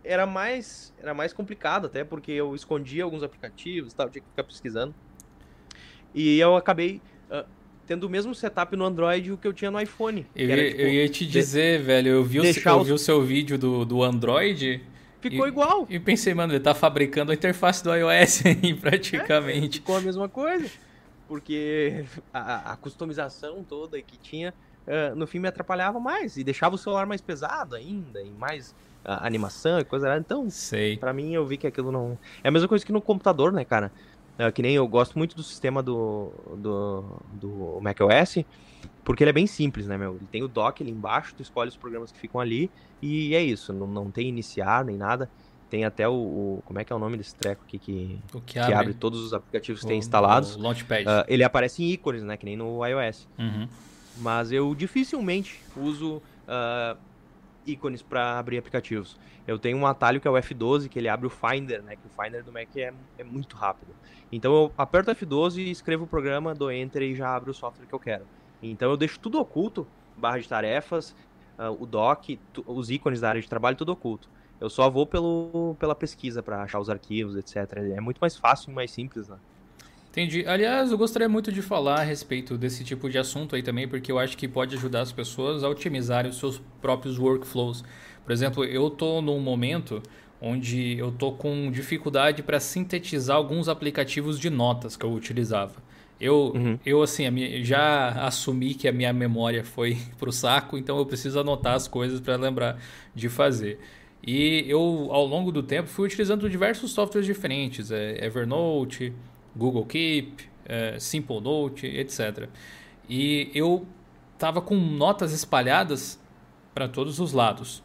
era mais, era mais complicado até, porque eu escondia alguns aplicativos e tal, tinha que ficar pesquisando. E eu acabei uh, tendo o mesmo setup no Android o que eu tinha no iPhone. Eu, era, ia, tipo, eu ia te dizer, de... velho, eu vi, o, eu os... vi o seu vídeo do, do Android. Ficou e, igual. E pensei, mano, ele tá fabricando a interface do iOS (laughs) aí, praticamente. É, ficou a mesma coisa. Porque a, a customização toda que tinha, uh, no fim me atrapalhava mais. E deixava o celular mais pesado ainda, e mais uh, animação e coisa. Então, Sei. pra mim, eu vi que aquilo não. É a mesma coisa que no computador, né, cara? Uh, que nem eu gosto muito do sistema do, do, do macOS, porque ele é bem simples, né, meu? Ele tem o dock ali embaixo, tu escolhe os programas que ficam ali, e é isso, não, não tem iniciar nem nada. Tem até o, o, Como é que é o nome desse treco aqui que, que, que abre. abre. todos os aplicativos que tem instalados. O Launchpad. Uh, ele aparece em ícones, né? Que nem no iOS. Uhum. Mas eu dificilmente uso uh, ícones para abrir aplicativos. Eu tenho um atalho que é o F12, que ele abre o Finder, né? Que o Finder do Mac é, é muito rápido. Então eu aperto F12 e escrevo o programa, dou Enter e já abre o software que eu quero. Então eu deixo tudo oculto, barra de tarefas, uh, o doc, os ícones da área de trabalho, tudo oculto. Eu só vou pelo, pela pesquisa para achar os arquivos, etc. É muito mais fácil e mais simples, né? Entendi. Aliás, eu gostaria muito de falar a respeito desse tipo de assunto aí também, porque eu acho que pode ajudar as pessoas a otimizarem os seus próprios workflows. Por exemplo, eu estou num momento onde eu estou com dificuldade para sintetizar alguns aplicativos de notas que eu utilizava. Eu, uhum. eu assim, minha, já assumi que a minha memória foi (laughs) pro saco, então eu preciso anotar as coisas para lembrar de fazer. E eu, ao longo do tempo, fui utilizando diversos softwares diferentes, é, Evernote, Google Keep, é, Simple Note, etc. E eu estava com notas espalhadas para todos os lados.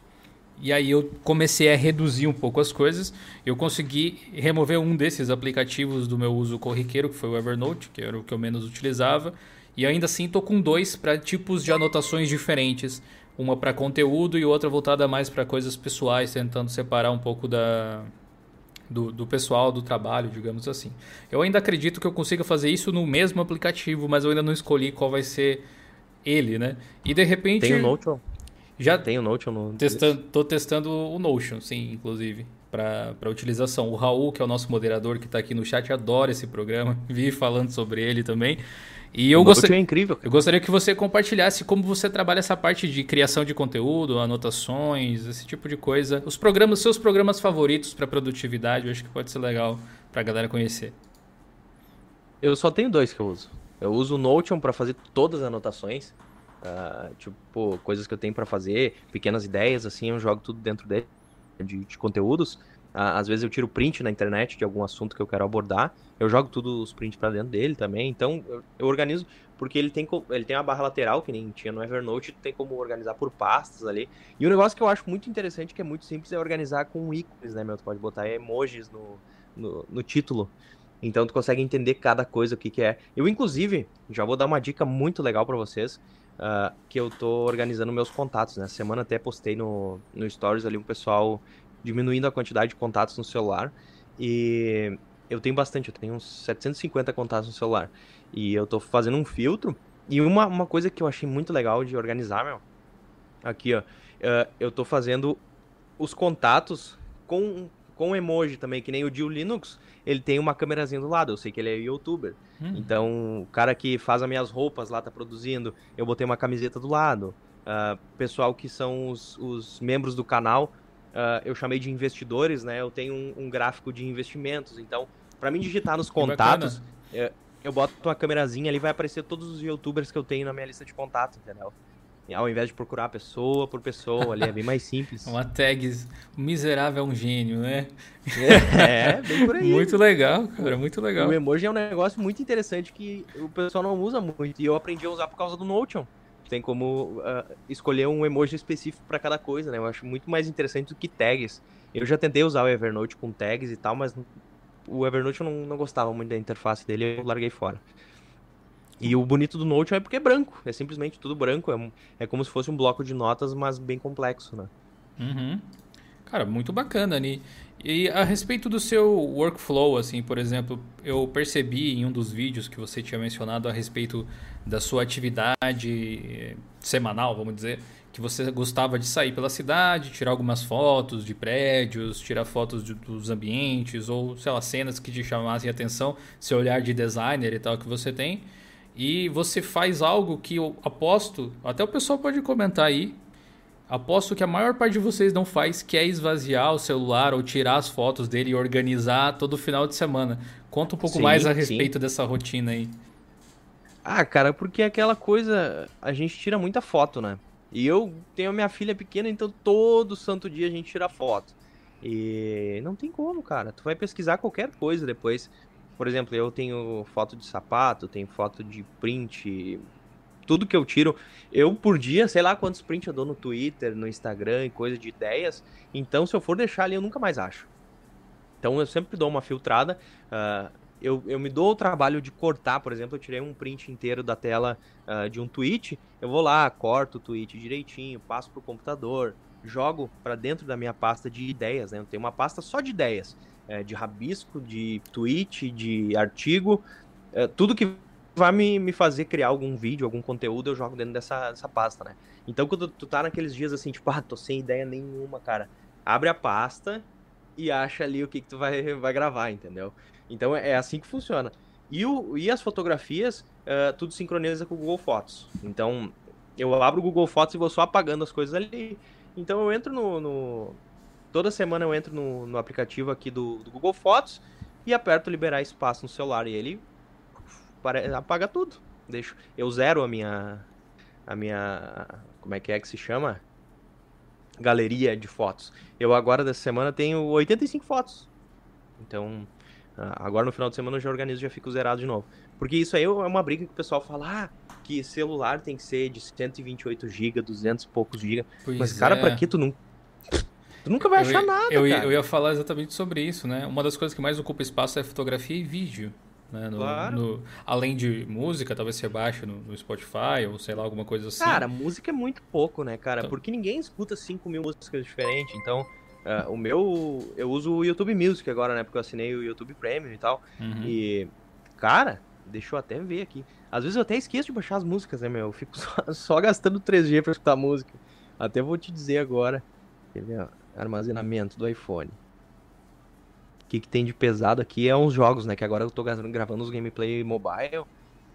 E aí eu comecei a reduzir um pouco as coisas. Eu consegui remover um desses aplicativos do meu uso corriqueiro, que foi o Evernote, que era o que eu menos utilizava. E ainda assim estou com dois para tipos de anotações diferentes uma para conteúdo e outra voltada mais para coisas pessoais, tentando separar um pouco da, do, do, pessoal, do trabalho, digamos assim. Eu ainda acredito que eu consiga fazer isso no mesmo aplicativo, mas eu ainda não escolhi qual vai ser ele, né? E de repente. Tem o Notion? Já tem o Notion no. Testando, tô testando o Notion, sim, inclusive, para utilização. O Raul, que é o nosso moderador que está aqui no chat, adora esse programa, (laughs) vi falando sobre ele também. E eu, gostaria, é incrível. eu gostaria que você compartilhasse como você trabalha essa parte de criação de conteúdo, anotações, esse tipo de coisa. Os programas, seus programas favoritos para produtividade, eu acho que pode ser legal para a galera conhecer. Eu só tenho dois que eu uso. Eu uso o Notion para fazer todas as anotações, uh, tipo coisas que eu tenho para fazer, pequenas ideias, assim, eu jogo tudo dentro dele de, de conteúdos. Às vezes eu tiro print na internet de algum assunto que eu quero abordar. Eu jogo tudo os prints para dentro dele também. Então eu, eu, organizo porque ele tem ele tem a barra lateral que nem tinha no Evernote, tem como organizar por pastas ali. E um negócio que eu acho muito interessante que é muito simples é organizar com ícones, né, meu? Tu pode botar emojis no, no, no título. Então tu consegue entender cada coisa o que que é. Eu inclusive já vou dar uma dica muito legal para vocês. Uh, que eu tô organizando meus contatos, né? Semana até postei no, no Stories ali um pessoal diminuindo a quantidade de contatos no celular. E eu tenho bastante, eu tenho uns 750 contatos no celular. E eu tô fazendo um filtro. E uma, uma coisa que eu achei muito legal de organizar, meu. Aqui, ó. Uh, eu tô fazendo os contatos com, com emoji também, que nem o Dio Linux. Ele tem uma câmerazinha do lado. Eu sei que ele é youtuber. Hum. Então, o cara que faz as minhas roupas lá tá produzindo. Eu botei uma camiseta do lado. Uh, pessoal que são os, os membros do canal uh, eu chamei de investidores, né? Eu tenho um, um gráfico de investimentos. Então, para mim digitar nos contatos, eu, eu boto uma câmerazinha ali, vai aparecer todos os youtubers que eu tenho na minha lista de contatos, entendeu? Ao invés de procurar pessoa por pessoa, ali é bem mais simples. (laughs) Uma tag, o miserável é um gênio, né? É, bem por aí. Muito legal, cara, muito legal. O emoji é um negócio muito interessante que o pessoal não usa muito. E eu aprendi a usar por causa do Notion tem como uh, escolher um emoji específico para cada coisa, né? Eu acho muito mais interessante do que tags. Eu já tentei usar o Evernote com tags e tal, mas o Evernote eu não, não gostava muito da interface dele, eu larguei fora. E o bonito do Note é porque é branco, é simplesmente tudo branco, é, é como se fosse um bloco de notas, mas bem complexo, né? Uhum. Cara, muito bacana, Ni. E a respeito do seu workflow, assim, por exemplo, eu percebi em um dos vídeos que você tinha mencionado a respeito da sua atividade eh, semanal, vamos dizer, que você gostava de sair pela cidade, tirar algumas fotos de prédios, tirar fotos de, dos ambientes ou, sei lá, cenas que te chamassem atenção, seu olhar de designer e tal que você tem. E você faz algo que eu aposto, até o pessoal pode comentar aí, aposto que a maior parte de vocês não faz, que é esvaziar o celular ou tirar as fotos dele e organizar todo final de semana. Conta um pouco sim, mais a respeito sim. dessa rotina aí. Ah, cara, porque aquela coisa, a gente tira muita foto, né? E eu tenho a minha filha pequena, então todo santo dia a gente tira foto. E não tem como, cara. Tu vai pesquisar qualquer coisa depois. Por exemplo, eu tenho foto de sapato, tenho foto de print, tudo que eu tiro. Eu, por dia, sei lá quantos prints eu dou no Twitter, no Instagram e coisa de ideias. Então, se eu for deixar ali, eu nunca mais acho. Então, eu sempre dou uma filtrada. Uh, eu, eu me dou o trabalho de cortar, por exemplo, eu tirei um print inteiro da tela uh, de um tweet. Eu vou lá, corto o tweet direitinho, passo pro computador, jogo para dentro da minha pasta de ideias, né? Eu tenho uma pasta só de ideias, é, de rabisco, de tweet, de artigo, é, tudo que vai me, me fazer criar algum vídeo, algum conteúdo, eu jogo dentro dessa, dessa pasta, né? Então, quando tu tá naqueles dias assim, tipo, ah, tô sem ideia nenhuma, cara, abre a pasta e acha ali o que, que tu vai, vai gravar, entendeu? Então, é assim que funciona. E, o, e as fotografias, uh, tudo sincroniza com o Google Fotos. Então, eu abro o Google Fotos e vou só apagando as coisas ali. Então, eu entro no... no... Toda semana eu entro no, no aplicativo aqui do, do Google Fotos e aperto liberar espaço no celular e ele apaga tudo. Deixo, eu zero a minha a minha como é que é que se chama? Galeria de fotos. Eu agora dessa semana tenho 85 fotos. Então, agora no final de semana eu já organizo e já fico zerado de novo. Porque isso aí é uma briga que o pessoal fala, ah, que celular tem que ser de 128 GB, 200 e poucos GB. Mas cara, é. para que tu não Tu nunca vai eu achar ia, nada, eu, cara. Eu ia falar exatamente sobre isso, né? Uma das coisas que mais ocupa espaço é fotografia e vídeo. Né? No, claro. No, além de música, talvez você baixe no, no, Spotify ou sei lá, alguma coisa assim. Cara, música é muito pouco, né, cara? Então... Porque ninguém escuta 5 mil músicas diferentes. Então, uh, o meu. Eu uso o YouTube Music agora, né? Porque eu assinei o YouTube Premium e tal. Uhum. E, cara, deixa eu até ver aqui. Às vezes eu até esqueço de baixar as músicas, né, meu? Eu fico (laughs) só, só gastando 3G pra escutar música. Até vou te dizer agora. Quer ver? Armazenamento do iPhone que, que tem de pesado aqui é uns jogos, né? Que agora eu tô gravando os gameplay mobile.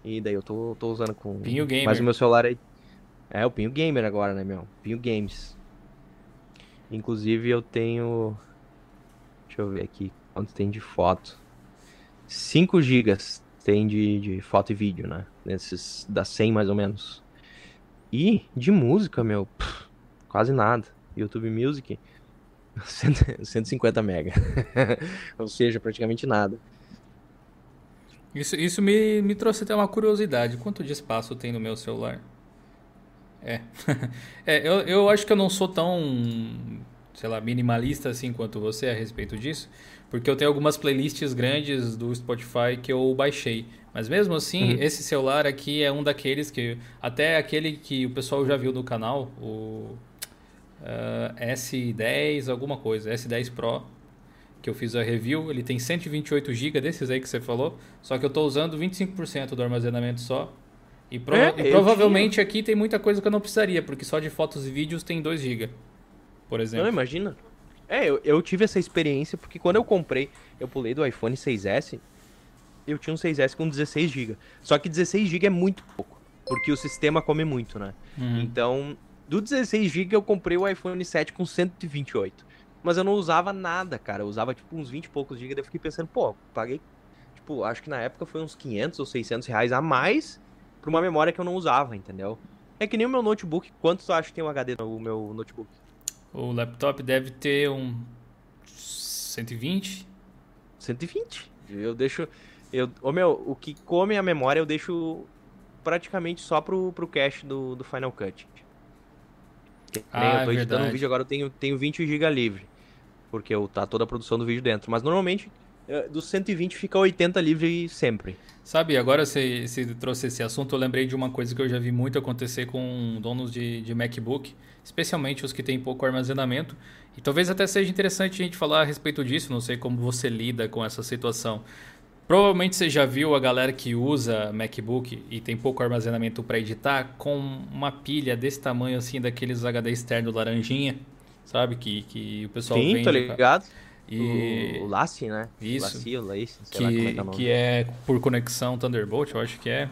E daí eu tô, tô usando com. Pinho Gamer. Mas o meu celular aí. É, o Pinho Gamer agora, né, meu? Pinho Games. Inclusive eu tenho. Deixa eu ver aqui. Quanto tem de foto? 5 GB tem de, de foto e vídeo, né? Nesses. Da 100 mais ou menos. E de música, meu. Pff, quase nada. YouTube Music. (laughs) 150 mega. (laughs) Ou seja, praticamente nada. Isso, isso me, me trouxe até uma curiosidade. Quanto de espaço tem no meu celular? É. (laughs) é eu, eu acho que eu não sou tão, sei lá, minimalista assim quanto você a respeito disso. Porque eu tenho algumas playlists grandes do Spotify que eu baixei. Mas mesmo assim, uhum. esse celular aqui é um daqueles que. Até aquele que o pessoal já viu no canal, o uh, S10 alguma coisa, S10 Pro, que eu fiz a review, ele tem 128 GB desses aí que você falou, só que eu estou usando 25% do armazenamento só. E, pro é, e provavelmente tinha... aqui tem muita coisa que eu não precisaria, porque só de fotos e vídeos tem 2 GB, por exemplo. Não, imagina. É, eu, eu tive essa experiência porque quando eu comprei, eu pulei do iPhone 6S, eu tinha um 6S com 16 GB. Só que 16 GB é muito pouco, porque o sistema come muito, né? Uhum. Então, do 16 GB eu comprei o iPhone 7 com 128. Mas eu não usava nada, cara. Eu usava tipo uns 20 e poucos GB. Daí eu fiquei pensando, pô, paguei, tipo, acho que na época foi uns 500 ou 600 reais a mais pra uma memória que eu não usava, entendeu? É que nem o meu notebook. Quanto tu acha que tem um HD no meu notebook? O laptop deve ter um 120? 120. Eu deixo. Eu, ô meu, o que come a memória eu deixo praticamente só pro, pro cache do, do Final Cut. Ah, eu tô é editando um vídeo agora, eu tenho, tenho 20 GB livre. Porque eu, tá toda a produção do vídeo dentro. Mas normalmente, dos 120 fica 80 livre sempre. Sabe, agora você, você trouxe esse assunto, eu lembrei de uma coisa que eu já vi muito acontecer com donos de, de MacBook, especialmente os que têm pouco armazenamento. E talvez até seja interessante a gente falar a respeito disso, não sei como você lida com essa situação. Provavelmente você já viu a galera que usa MacBook e tem pouco armazenamento para editar com uma pilha desse tamanho assim, daqueles HD externo laranjinha, sabe? Que, que o pessoal Sim, vende. tô ligado. E... O, o né? Isso. Laci, o Laci, que, é, que é por conexão Thunderbolt, eu acho que é.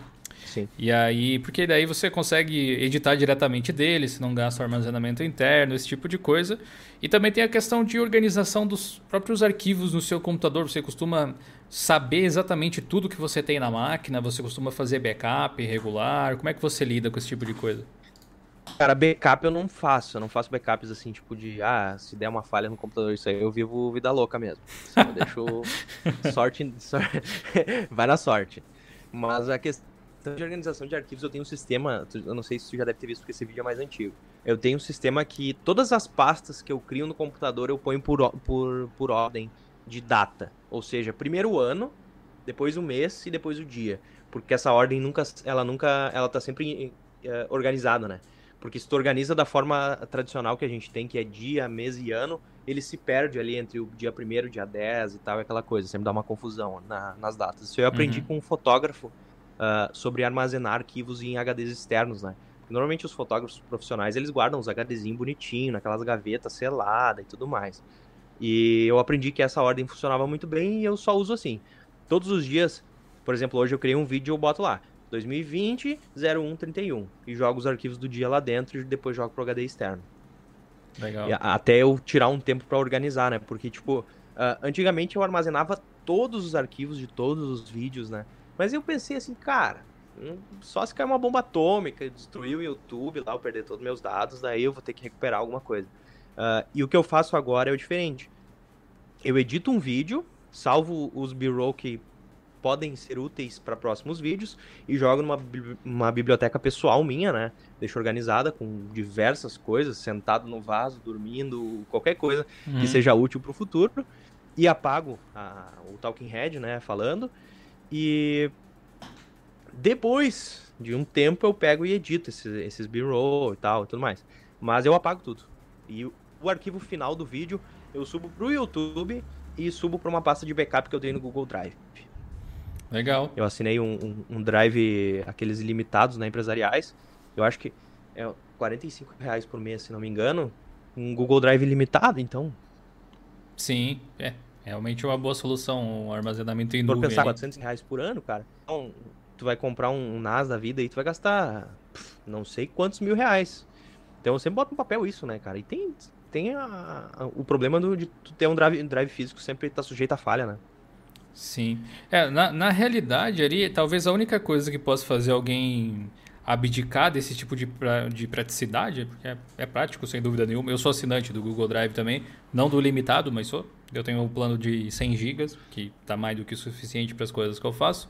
Sim. E aí, porque daí você consegue editar diretamente dele, se não gasta o armazenamento interno, esse tipo de coisa. E também tem a questão de organização dos próprios arquivos no seu computador. Você costuma saber exatamente tudo que você tem na máquina, você costuma fazer backup regular. Como é que você lida com esse tipo de coisa? Cara, backup eu não faço. Eu não faço backups assim, tipo de, ah, se der uma falha no computador, isso aí eu vivo vida louca mesmo. Eu deixo (laughs) sorte, sorte (laughs) vai na sorte. Mas a questão de organização de arquivos, eu tenho um sistema, eu não sei se você já deve ter visto porque esse vídeo é mais antigo. Eu tenho um sistema que todas as pastas que eu crio no computador eu ponho por, por, por ordem de data. Ou seja, primeiro o ano, depois o mês e depois o dia. Porque essa ordem nunca, ela nunca, ela tá sempre uh, organizada, né? Porque se tu organiza da forma tradicional que a gente tem, que é dia, mês e ano, ele se perde ali entre o dia 1 dia 10 e tal, aquela coisa, sempre dá uma confusão na, nas datas. Isso eu aprendi uhum. com um fotógrafo uh, sobre armazenar arquivos em HDs externos, né? Normalmente os fotógrafos profissionais, eles guardam os HDzinhos bonitinho, naquelas gavetas seladas e tudo mais. E eu aprendi que essa ordem funcionava muito bem e eu só uso assim. Todos os dias, por exemplo, hoje eu criei um vídeo e eu boto lá 2020 0131 e jogo os arquivos do dia lá dentro e depois jogo pro HD externo. Legal. E até eu tirar um tempo para organizar, né? Porque tipo, uh, antigamente eu armazenava todos os arquivos de todos os vídeos, né? Mas eu pensei assim, cara, hum, só se cair uma bomba atômica, destruir o YouTube lá, eu perder todos os meus dados, daí eu vou ter que recuperar alguma coisa. Uh, e o que eu faço agora é o diferente. Eu edito um vídeo, salvo os B-roll que podem ser úteis para próximos vídeos e jogo numa uma biblioteca pessoal minha, né? Deixo organizada com diversas coisas, sentado no vaso, dormindo, qualquer coisa uhum. que seja útil para o futuro. E apago a, o Talking Head, né? Falando. E depois de um tempo eu pego e edito esses, esses B-roll e tal e tudo mais. Mas eu apago tudo. E o arquivo final do vídeo eu subo pro YouTube e subo para uma pasta de backup que eu tenho no Google Drive. Legal. Eu assinei um, um, um drive, aqueles ilimitados, né, empresariais. Eu acho que é 45 reais por mês, se não me engano. Um Google Drive limitado, então. Sim, é. Realmente é uma boa solução, o armazenamento em nuvem. Por pensar, 400 reais por ano, cara. Então, tu vai comprar um NAS da vida e tu vai gastar pff, não sei quantos mil reais. Então, sempre bota no papel isso, né, cara? E tem, tem a, a, o problema do, de tu ter um drive, um drive físico sempre tá sujeito a falha, né? Sim. É, na, na realidade, ali, talvez a única coisa que possa fazer alguém abdicar desse tipo de, de praticidade, porque é, é, prático, sem dúvida nenhuma. Eu sou assinante do Google Drive também, não do limitado, mas sou. Eu tenho um plano de 100 GB, que está mais do que suficiente para as coisas que eu faço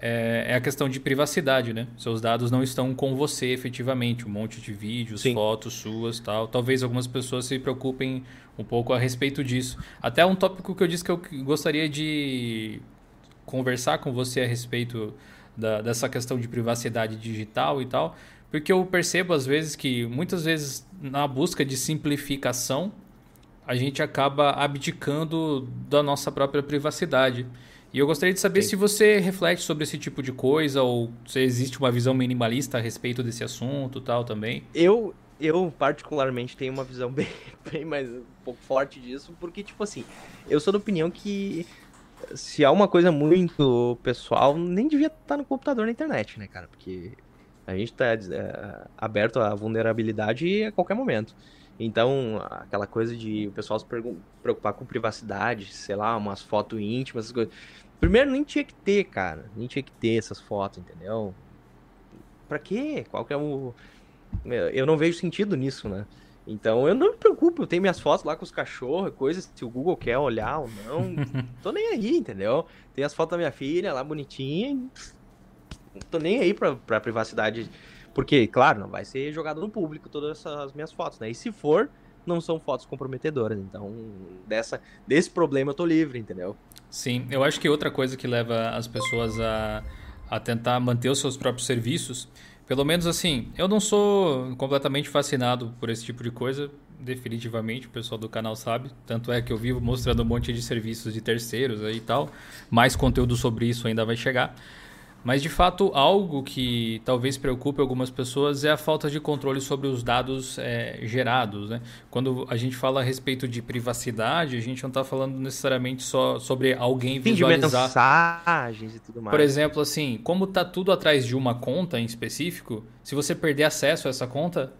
é, é, a questão de privacidade, né? Seus dados não estão com você efetivamente. Um monte de vídeos, Sim. fotos suas tal. Talvez algumas pessoas se preocupem um pouco a respeito disso. Até um tópico que eu disse que eu gostaria de conversar com você a respeito da, dessa questão de privacidade digital e tal. Porque eu percebo às vezes que muitas vezes na busca de simplificação a gente acaba abdicando da nossa própria privacidade. E eu gostaria de saber Sim. se você reflete sobre esse tipo de coisa ou se existe uma visão minimalista a respeito desse assunto tal também. Eu, eu particularmente tenho uma visão (laughs) bem, bem mais um pouco forte disso, porque, tipo assim, eu sou da opinião que se há uma coisa muito pessoal, nem devia estar no computador na internet, né, cara? Porque a gente está é, aberto à vulnerabilidade a qualquer momento. Então, aquela coisa de o pessoal se preocupar com privacidade, sei lá, umas fotos íntimas, essas coisas. Primeiro, nem tinha que ter, cara. Nem tinha que ter essas fotos, entendeu? Pra quê? Qual que é o. Eu não vejo sentido nisso, né? Então eu não me preocupo, eu tenho minhas fotos lá com os cachorros, coisas, se o Google quer olhar ou não. (laughs) tô nem aí, entendeu? Tem as fotos da minha filha lá bonitinha. Não tô nem aí pra, pra privacidade porque, claro, não vai ser jogado no público todas essas minhas fotos, né? E se for, não são fotos comprometedoras. Então, dessa, desse problema eu tô livre, entendeu? Sim, eu acho que outra coisa que leva as pessoas a, a tentar manter os seus próprios serviços, pelo menos assim, eu não sou completamente fascinado por esse tipo de coisa, definitivamente, o pessoal do canal sabe. Tanto é que eu vivo mostrando um monte de serviços de terceiros aí e tal. Mais conteúdo sobre isso ainda vai chegar. Mas de fato, algo que talvez preocupe algumas pessoas é a falta de controle sobre os dados é, gerados. Né? Quando a gente fala a respeito de privacidade, a gente não está falando necessariamente só sobre alguém visualizar. Mensagens e tudo mais. Por exemplo, assim, como está tudo atrás de uma conta em específico, se você perder acesso a essa conta,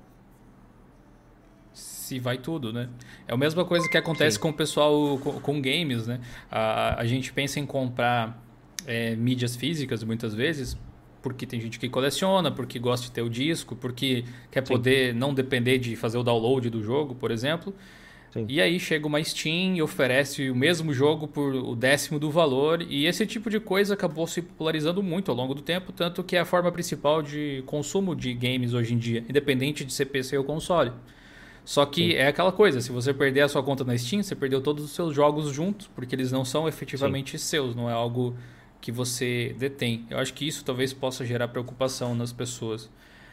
se vai tudo, né? É a mesma coisa que acontece Sim. com o pessoal com, com games, né? A, a gente pensa em comprar é, mídias físicas muitas vezes, porque tem gente que coleciona, porque gosta de ter o disco, porque quer Sim. poder não depender de fazer o download do jogo, por exemplo. Sim. E aí chega uma Steam e oferece o mesmo jogo por o décimo do valor, e esse tipo de coisa acabou se popularizando muito ao longo do tempo, tanto que é a forma principal de consumo de games hoje em dia, independente de ser PC ou console. Só que Sim. é aquela coisa, se você perder a sua conta na Steam, você perdeu todos os seus jogos juntos, porque eles não são efetivamente Sim. seus, não é algo que você detém. Eu acho que isso talvez possa gerar preocupação nas pessoas.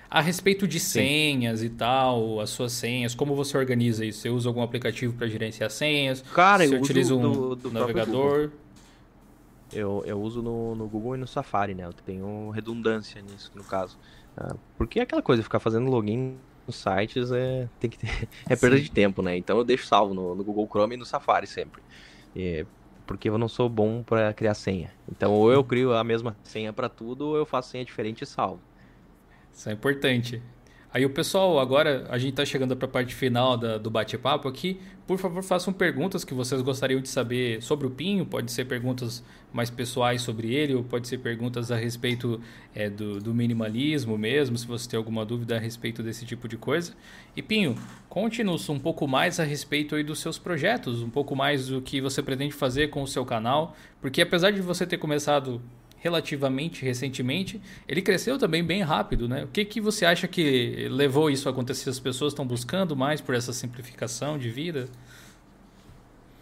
A respeito de Sim. senhas e tal, as suas senhas, como você organiza isso? Você usa algum aplicativo para gerenciar senhas? Cara, você eu utiliza uso um do, do navegador? Eu, eu uso no, no Google e no Safari, né? Eu tenho redundância nisso, no caso. Ah, porque é aquela coisa, ficar fazendo login nos sites é, tem que ter, (laughs) é perda Sim. de tempo, né? Então eu deixo salvo no, no Google Chrome e no Safari sempre. E, porque eu não sou bom para criar senha. Então, ou eu crio a mesma senha para tudo, ou eu faço senha diferente e salvo. Isso é importante. Aí o pessoal, agora a gente está chegando para a parte final da, do bate-papo aqui. Por favor, façam perguntas que vocês gostariam de saber sobre o Pinho. Pode ser perguntas mais pessoais sobre ele, ou pode ser perguntas a respeito é, do, do, minimalismo mesmo, se você tem alguma dúvida a respeito desse tipo de coisa. E Pinho, conte-nos um pouco mais a respeito aí dos seus projetos, um pouco mais do que você pretende fazer com o seu canal, porque apesar de você ter começado relativamente recentemente, ele cresceu também bem rápido, né? O que, que você acha que levou isso a acontecer? As pessoas estão buscando mais por essa simplificação de vida?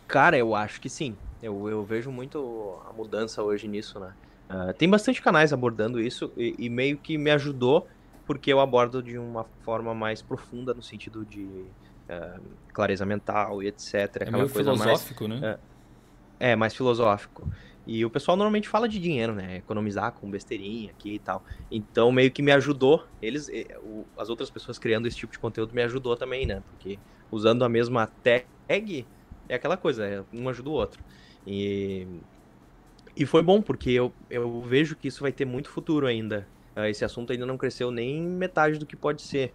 Cara, eu acho que sim. Eu, eu vejo muito a mudança hoje nisso, né? Uh, tem bastante canais abordando isso e, e, meio que me ajudou porque eu abordo de uma forma mais profunda no sentido de uh, clareza mental e etc. É meio filosófico, mais, né? Uh, é, mais filosófico. E o pessoal normalmente fala de dinheiro, né? Economizar com besteirinha aqui e tal. Então meio que me ajudou. Eles, as outras pessoas criando esse tipo de conteúdo me ajudou também, né? Porque usando a mesma tag é aquela coisa, é, um ajuda o outro. E, e foi bom, porque eu, eu vejo que isso vai ter muito futuro ainda. Ah, esse assunto ainda não cresceu nem metade do que pode ser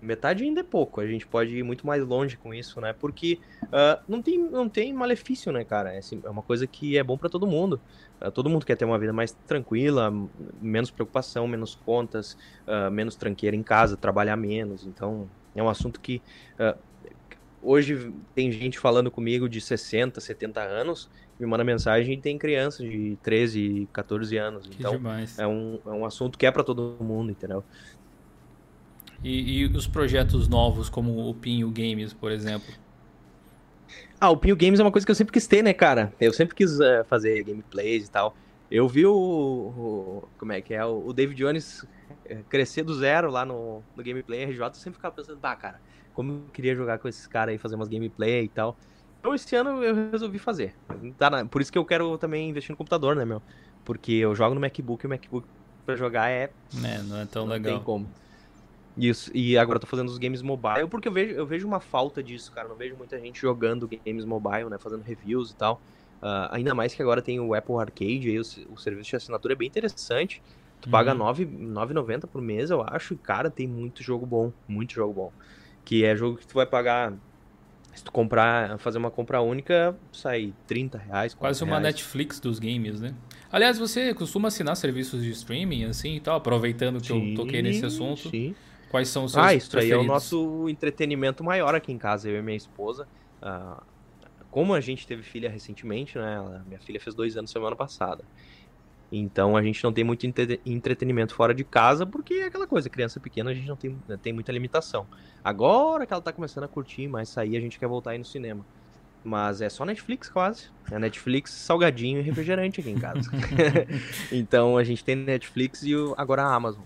metade ainda é pouco, a gente pode ir muito mais longe com isso, né? Porque uh, não, tem, não tem malefício, né, cara? É, assim, é uma coisa que é bom para todo mundo. Uh, todo mundo quer ter uma vida mais tranquila, menos preocupação, menos contas, uh, menos tranqueira em casa, trabalhar menos. Então, é um assunto que hoje tem gente falando comigo de 60, 70 anos, me manda mensagem e tem crianças de 13, 14 anos. Que então, demais. é um, é um assunto que é para todo mundo, entendeu? E, e, os projetos novos, como o Pinho Games, por exemplo? Ah, o Pinho Games é uma coisa que eu sempre quis ter, né, cara? Eu sempre quis uh, fazer gameplays e tal. Eu vi o, o, Como é que é? O David Jones eh, crescer do zero lá no, no gameplay RJ. Eu sempre ficava pensando, bah, cara, como eu queria jogar com esses caras aí, fazer umas gameplay e tal. Então esse ano eu resolvi fazer. Tá por isso que eu quero também investir no computador, né, meu? Porque eu jogo no MacBook e o MacBook pra jogar é. É, não é tão não legal. Não tem como. Isso, e agora eu tô fazendo os games mobile, porque eu vejo, eu vejo uma falta disso, cara. Não vejo muita gente jogando games mobile, né? Fazendo reviews e tal. Uh, ainda mais que agora tem o Apple Arcade, aí o, o serviço de assinatura é bem interessante. Tu uhum. paga R$ 9,90 por mês, eu acho, e, cara, tem muito jogo bom, muito jogo bom. Que é jogo que tu vai pagar. Se tu comprar, fazer uma compra única, sai 30 reais. Quase uma Netflix dos games, né? Aliás, você costuma assinar serviços de streaming, assim e tal, aproveitando que sim, eu toquei nesse assunto? Sim. Quais são os seus Ah, isso aí é o nosso entretenimento maior aqui em casa, eu e minha esposa. Uh, como a gente teve filha recentemente, né? Minha filha fez dois anos semana passada. Então a gente não tem muito entretenimento fora de casa, porque é aquela coisa, criança pequena a gente não tem, tem muita limitação. Agora que ela tá começando a curtir mais sair, a gente quer voltar aí no cinema. Mas é só Netflix quase. É Netflix, salgadinho e refrigerante aqui em casa. (laughs) (laughs) então a gente tem Netflix e agora a Amazon.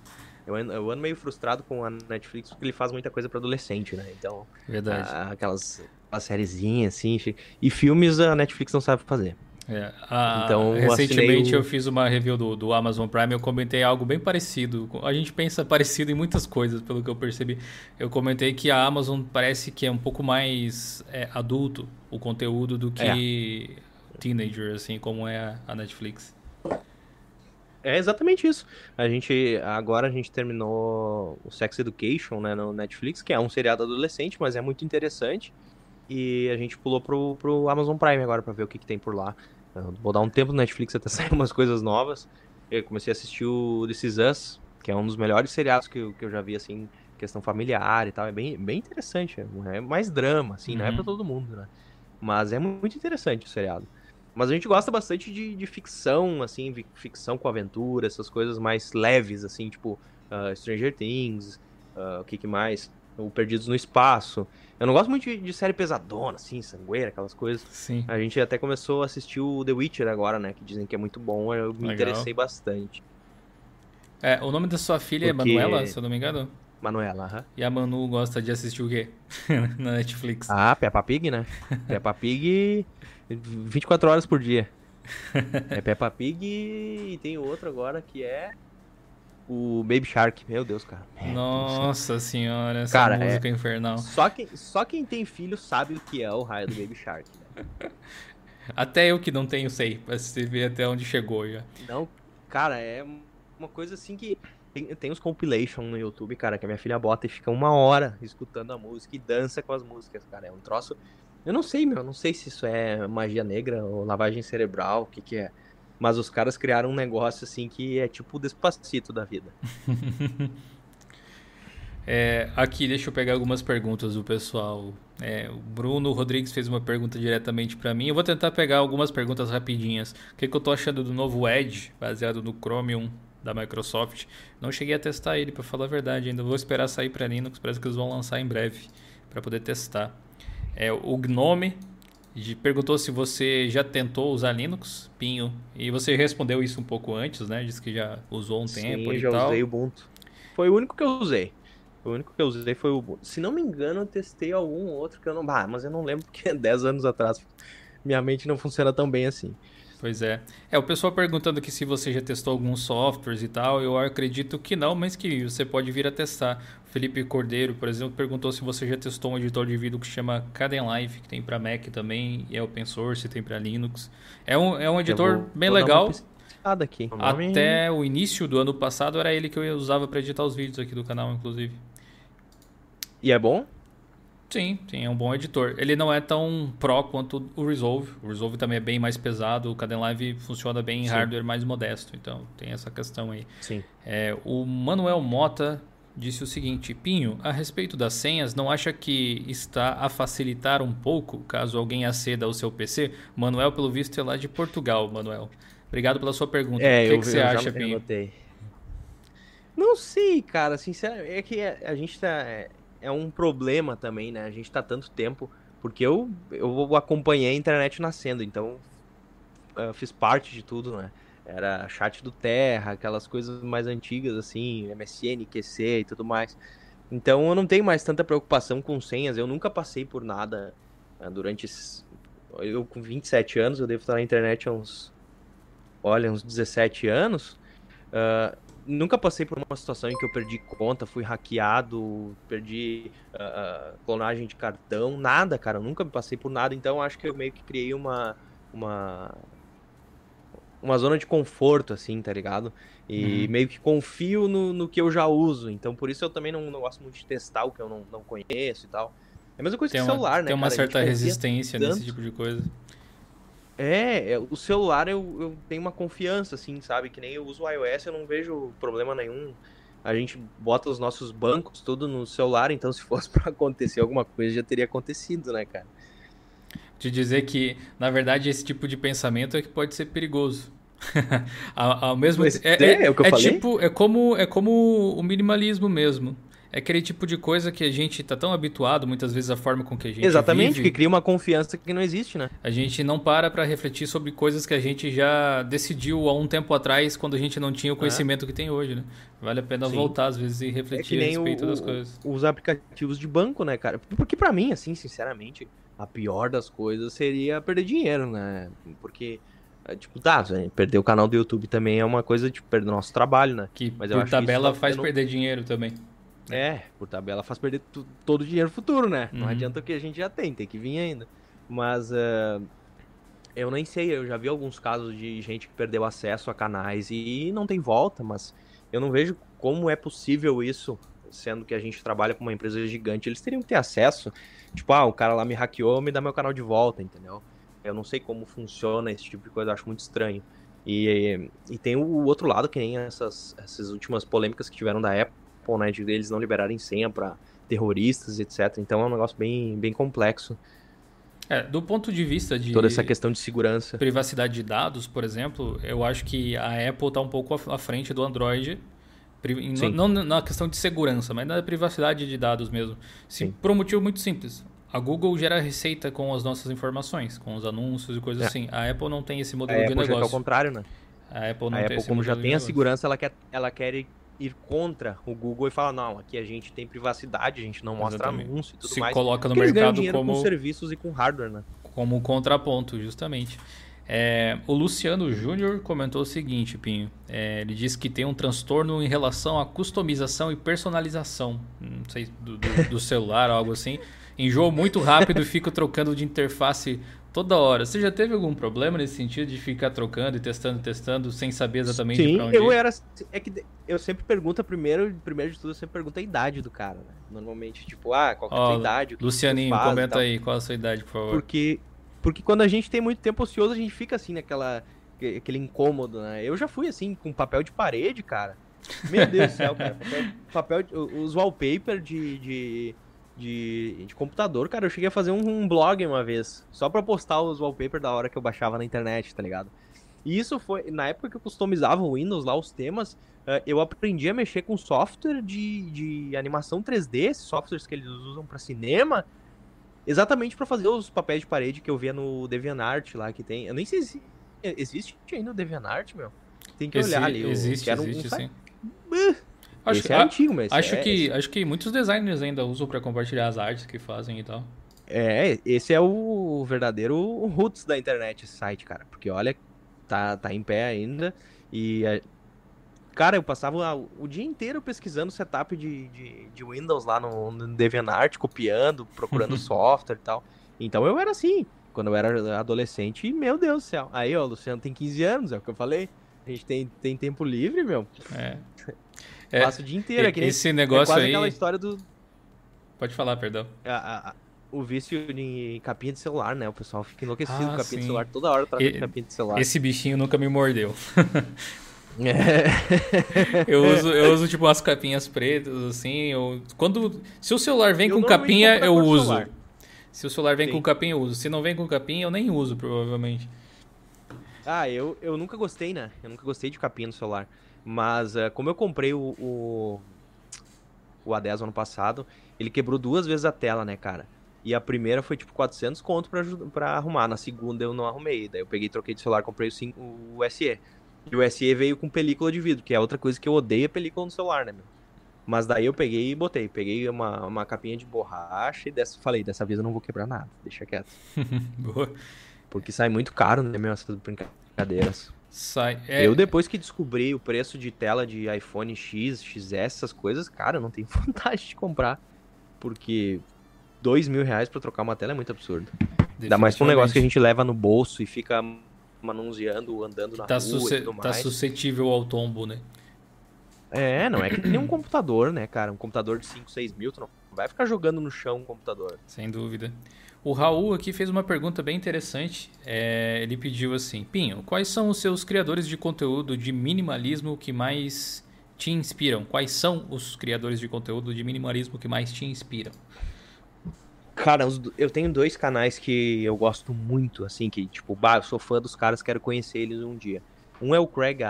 Eu ando, eu ando meio frustrado com a Netflix porque ele faz muita coisa para adolescente, né? Então, Verdade. A, aquelas, aquelas sériezinhas assim. E filmes a Netflix não sabe fazer. É, a, então, recentemente eu fiz uma review do, do Amazon Prime, eu comentei algo bem parecido. A gente pensa parecido em muitas coisas, pelo que eu percebi. Eu comentei que a Amazon parece que é um pouco mais é, adulto o conteúdo do que é. teenager, assim como é a Netflix. É exatamente isso. A gente agora a gente terminou o Sex Education, né, no Netflix, que é um seriado adolescente, mas é muito interessante. E a gente pulou pro, pro Amazon Prime agora para ver o que, que tem por lá. Eu vou dar um tempo no Netflix até (laughs) sair umas coisas novas. Eu comecei a assistir o This Is Us, que é um dos melhores seriados que eu, que eu já vi, assim, questão familiar e tal. É bem, bem interessante. É mais drama, assim, uhum. não é pra uhum. todo mundo, né? Mas é muito interessante o seriado. Mas a gente gosta bastante de, de ficção, assim, ficção com aventura, essas coisas mais leves, assim, tipo uh, Stranger Things, uh, o que, que mais? O Perdidos no Espaço. Eu não gosto muito de, de, série pesadona, assim, sangueira, aquelas coisas. Sim. A gente até começou a assistir o The Witcher agora, né? Que dizem que é muito bom. Eu me Legal. interessei bastante. É, o nome da sua filha é Porque... é Manuela, se eu não me engano? Manuela, aham. E a Manu gosta de assistir o quê? (laughs) Na Netflix. Ah, Peppa Pig, né? (laughs) Peppa Pig 24 horas por dia. (laughs) é Peppa Pig e tem outro agora que é o Baby Shark. Meu Deus, cara. Nossa senhora, essa cara, música é... infernal. Só quem, só quem tem filho sabe o que é o raio do Baby Shark. Né? (laughs) até eu que não tenho sei, pra você ver até onde chegou já. Não, cara, é uma coisa assim que tem, tem uns compilation no YouTube, cara, que a minha filha bota e fica uma hora escutando a música e dança com as músicas, cara. É um troço. Eu não sei, meu, não sei se isso é magia negra ou lavagem cerebral, o que que é. Mas os caras criaram um negócio assim que é tipo o despacito da vida. (laughs) é, aqui, deixa eu pegar algumas perguntas do pessoal. É, o Bruno Rodrigues fez uma pergunta diretamente para mim. Eu vou tentar pegar algumas perguntas rapidinhas. O que, que eu tô achando do novo Edge, baseado no Chromium da Microsoft? Não cheguei a testar ele, para falar a verdade. Ainda vou esperar sair para Linux. Parece que eles vão lançar em breve para poder testar. É, o Gnome perguntou se você já tentou usar Linux, Pinho, e você respondeu isso um pouco antes, né? Disse que já usou um Sim, tempo e já tal. usei o Ubuntu. Foi o único que eu usei. O único que eu usei foi o Ubuntu. Se não me engano, eu testei algum outro que eu não... Ah, mas eu não lembro porque (laughs) é 10 anos atrás. Minha mente não funciona tão bem assim. Pois é. É, o pessoal perguntando aqui se você já testou alguns softwares e tal. Eu acredito que não, mas que você pode vir a testar. O Felipe Cordeiro, por exemplo, perguntou se você já testou um editor de vídeo que chama Kdenlive, que tem para Mac também, e é open source, tem para Linux. É um, é um editor vou, bem vou legal. Aqui. Até o início do ano passado era ele que eu usava para editar os vídeos aqui do canal, inclusive. E é bom? Sim, sim, é um bom editor. Ele não é tão pro quanto o Resolve. O Resolve também é bem mais pesado. O Kdenlive funciona bem em sim. hardware mais modesto. Então tem essa questão aí. Sim. É, o Manuel Mota disse o seguinte: Pinho, a respeito das senhas, não acha que está a facilitar um pouco caso alguém aceda ao seu PC? Manuel, pelo visto, é lá de Portugal, Manuel. Obrigado pela sua pergunta. É, o que, eu, que você eu acha, Pinho? Não sei, cara. Sinceramente, é que a gente tá. É, é um problema também, né? A gente tá tanto tempo. Porque eu, eu acompanhei a internet nascendo, então eu fiz parte de tudo, né? Era chat do Terra, aquelas coisas mais antigas, assim, MSN, QC e tudo mais. Então eu não tenho mais tanta preocupação com senhas. Eu nunca passei por nada né, durante. Eu com 27 anos, eu devo estar na internet há uns. Olha, uns 17 anos. Uh, nunca passei por uma situação em que eu perdi conta, fui hackeado, perdi uh, clonagem de cartão, nada, cara. Eu nunca passei por nada, então acho que eu meio que criei uma. uma uma zona de conforto, assim, tá ligado? E uhum. meio que confio no, no que eu já uso. Então, por isso eu também não, não gosto muito de testar o que eu não, não conheço e tal. É a mesma coisa tem que uma, celular, né? Tem uma cara? certa resistência tanto... nesse tipo de coisa. É, é, o celular eu, eu tenho uma confiança, assim, sabe? Que nem eu uso o iOS, eu não vejo problema nenhum. A gente bota os nossos bancos tudo no celular, então se fosse (laughs) para acontecer alguma coisa já teria acontecido, né, cara? De dizer que, na verdade, esse tipo de pensamento é que pode ser perigoso. (laughs) ao, mesmo tempo. É, é, é, o que eu é falei? tipo, é como, é como o minimalismo mesmo. É aquele tipo de coisa que a gente tá tão habituado, muitas vezes, a forma com que a gente Exatamente, vive, que cria uma confiança que não existe, né? A gente não para para refletir sobre coisas que a gente já decidiu há um tempo atrás, quando a gente não tinha o é. conhecimento é. que tem hoje, né? Vale a pena Sim. voltar, às vezes, e refletir é a respeito o, das coisas. Os aplicativos de banco, né, cara? Porque para mim, assim, sinceramente, a pior das coisas seria perder dinheiro, né? Porque É, tipo, tá, perder o canal do YouTube também é uma coisa de perder o nosso trabalho, né? Que Mas por tabela tá faz perder dinheiro também. É, por tabela faz perder todo o dinheiro futuro, né? Uhum. Não adianta o que a gente já tem, tem que vir ainda. Mas uh, eu nem sei, eu já vi alguns casos de gente que perdeu acesso a canais e não tem volta, mas eu não vejo como é possível isso, sendo que a gente trabalha com uma empresa gigante. Eles teriam que ter acesso. Tipo, ah, o cara lá me hackeou, me dá meu canal de volta, entendeu? Eu não sei como funciona esse tipo de coisa, eu acho muito estranho. E, e tem o outro lado, que nem essas, essas últimas polêmicas que tiveram da Apple, né, de eles não liberarem senha para terroristas, etc. Então é um negócio bem, bem complexo. É, do ponto de vista de toda essa questão de segurança, privacidade de dados, por exemplo, eu acho que a Apple está um pouco à frente do Android, não, não na questão de segurança, mas na privacidade de dados mesmo. Sim, por um motivo muito simples. A Google gera receita com as nossas informações, com os anúncios e coisas é. assim. A Apple não tem esse modelo a de Apple negócio. Já o contrário, né? A Apple não a tem Apple, como já tem a segurança, ela quer, ela quer ir contra o Google e falar, não, aqui a gente tem privacidade, a gente não mostra Exatamente. anúncio e tudo Se mais. Se coloca no mercado como... com serviços e com hardware, né? Como contraponto, justamente. É, o Luciano Júnior comentou o seguinte, Pinho. É, ele disse que tem um transtorno em relação à customização e personalização, não sei, do, do, do celular ou (laughs) algo assim enjoo muito rápido e fico trocando de interface toda hora. Você já teve algum problema nesse sentido de ficar trocando e testando, testando, sem saber exatamente Sim, pra onde eu ir? era. É que eu sempre pergunto primeiro, primeiro de tudo, eu sempre pergunto a idade do cara, né? Normalmente, tipo, ah, qual é a sua idade? Lucianinho, comenta aí, qual é a sua idade, por favor. Porque, porque quando a gente tem muito tempo ocioso, a gente fica assim naquela. aquele incômodo, né? Eu já fui assim, com papel de parede, cara. Meu Deus do céu, cara. Papel, papel os wallpaper de, de de, de computador, cara, eu cheguei a fazer um, um, blog uma vez, só pra postar os wallpapers da hora que eu baixava na internet, tá ligado? E isso foi, na época que eu customizava o Windows lá, os temas, uh, eu aprendi a mexer com software de, de animação 3D, softwares que eles usam para cinema, exatamente para fazer os papéis de parede que eu via no DeviantArt lá, que tem, eu nem sei se existe ainda o DeviantArt, meu. Tem que olhar ali. Existe, existe, um, sim. Acho Esse que, é antigo, mas acho é, que acho que muitos designers ainda usam para compartilhar as artes que fazem e tal. É, esse é o verdadeiro roots da internet, esse site, cara. Porque olha, tá, tá em pé ainda. E, cara, eu passava o dia inteiro pesquisando setup de, de, de Windows lá no, no DeviantArt, copiando, procurando (laughs) software e tal. Então eu era assim, quando eu era adolescente, e meu Deus do céu. Aí, ó, o Luciano tem 15 anos, é o que eu falei. A gente tem, tem tempo livre, meu. É. (laughs) É, Passo o dia inteiro. É esse negócio é quase aí... aquela história do... Pode falar, perdão. A, a, a, o vício em capinha de celular, né? O pessoal fica enlouquecido ah, com capinha sim. de celular. Toda hora troca e, capinha de celular. Esse bichinho nunca me mordeu. (laughs) É. eu, uso, eu uso, tipo, as capinhas pretas, assim. Eu, quando, se o celular vem eu com capinha, eu uso. Celular. Se o celular vem Sim. com capinha, eu uso. Se não vem com capinha, eu nem uso, provavelmente. Ah, eu, eu nunca gostei, né? Eu nunca gostei de capinha no celular. Mas uh, como eu comprei o, o, o A10 ano passado, ele quebrou duas vezes a tela, né, cara? E a primeira foi tipo 400 conto pra, pra arrumar. Na segunda eu não arrumei. Daí eu peguei, troquei de celular, comprei o, 5, o SE. E o SE veio com película de vidro, que é outra coisa que eu odeio, é película no celular, né, meu? Mas daí eu peguei e botei. Peguei uma, uma capinha de borracha e dessa, falei, dessa vez eu não vou quebrar nada. Deixa quieto. (laughs) Boa. Porque sai muito caro, né, meu, essas brincadeiras. Sai. É... Eu, depois que descobri o preço de tela de iPhone X, XS, essas coisas, cara, eu não tenho (laughs) vontade de comprar. Porque dois mil reais pra trocar uma tela é muito absurdo. Ainda mais pra um negócio que a gente leva no bolso e fica manuseando, andando na tá rua e tudo tá mais. Tá suscetível ao tombo, né? É, não é que nem um computador, né, cara? Um computador de 5, 6 mil, tu não vai ficar jogando no chão um computador. Sem dúvida. O Raul aqui fez uma pergunta bem interessante. É, ele pediu assim: Pinho, quais são os seus criadores de conteúdo de minimalismo que mais te inspiram? Quais são os criadores de conteúdo de minimalismo que mais te inspiram? Cara, eu tenho dois canais que eu gosto muito, assim, que, tipo, bah, eu sou fã dos caras, quero conhecer eles um dia. Um é o Craig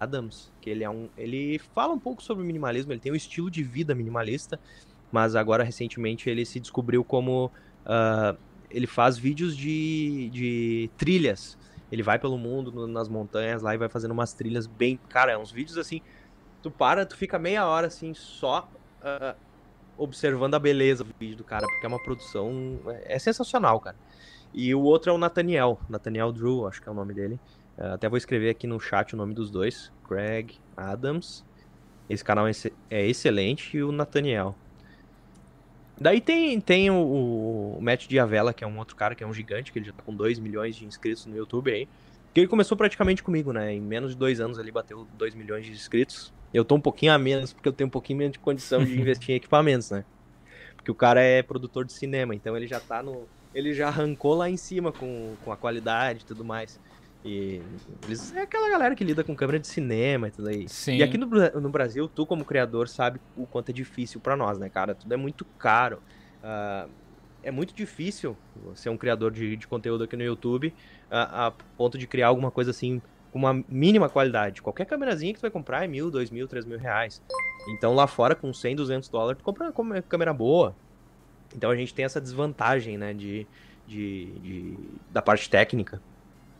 Adams, que ele é um. Ele fala um pouco sobre minimalismo, ele tem um estilo de vida minimalista, mas agora recentemente ele se descobriu como Uh, ele faz vídeos de, de trilhas. Ele vai pelo mundo, no, nas montanhas lá e vai fazendo umas trilhas bem. Cara, é uns vídeos assim. Tu para, tu fica meia hora assim, só uh, observando a beleza do vídeo do cara, porque é uma produção. É, é sensacional, cara. E o outro é o Nathaniel, Nathaniel Drew, acho que é o nome dele. Uh, até vou escrever aqui no chat o nome dos dois. Craig Adams. Esse canal é, é excelente. E o Nathaniel. Daí tem, tem o, o Matt Diavela, que é um outro cara, que é um gigante, que ele já tá com 2 milhões de inscritos no YouTube aí. Que ele começou praticamente comigo, né? Em menos de dois anos ele bateu 2 milhões de inscritos. Eu tô um pouquinho a menos, porque eu tenho um pouquinho menos de condição de (laughs) investir em equipamentos, né? Porque o cara é produtor de cinema, então ele já tá no. Ele já arrancou lá em cima com, com a qualidade e tudo mais. E eles é aquela galera que lida com câmera de cinema e tudo aí. Sim. E aqui no, no Brasil, tu como criador sabe o quanto é difícil para nós, né, cara? Tudo é muito caro. Uh, é muito difícil ser um criador de, de conteúdo aqui no YouTube a, a, ponto de criar alguma coisa assim com uma mínima qualidade. Qualquer câmerazinha que tu vai comprar é mil, dois mil, três mil reais. Então lá fora, com 100, 200 dólares, tu compra uma câmera boa. Então a gente tem essa desvantagem, né, de, de, de da parte técnica.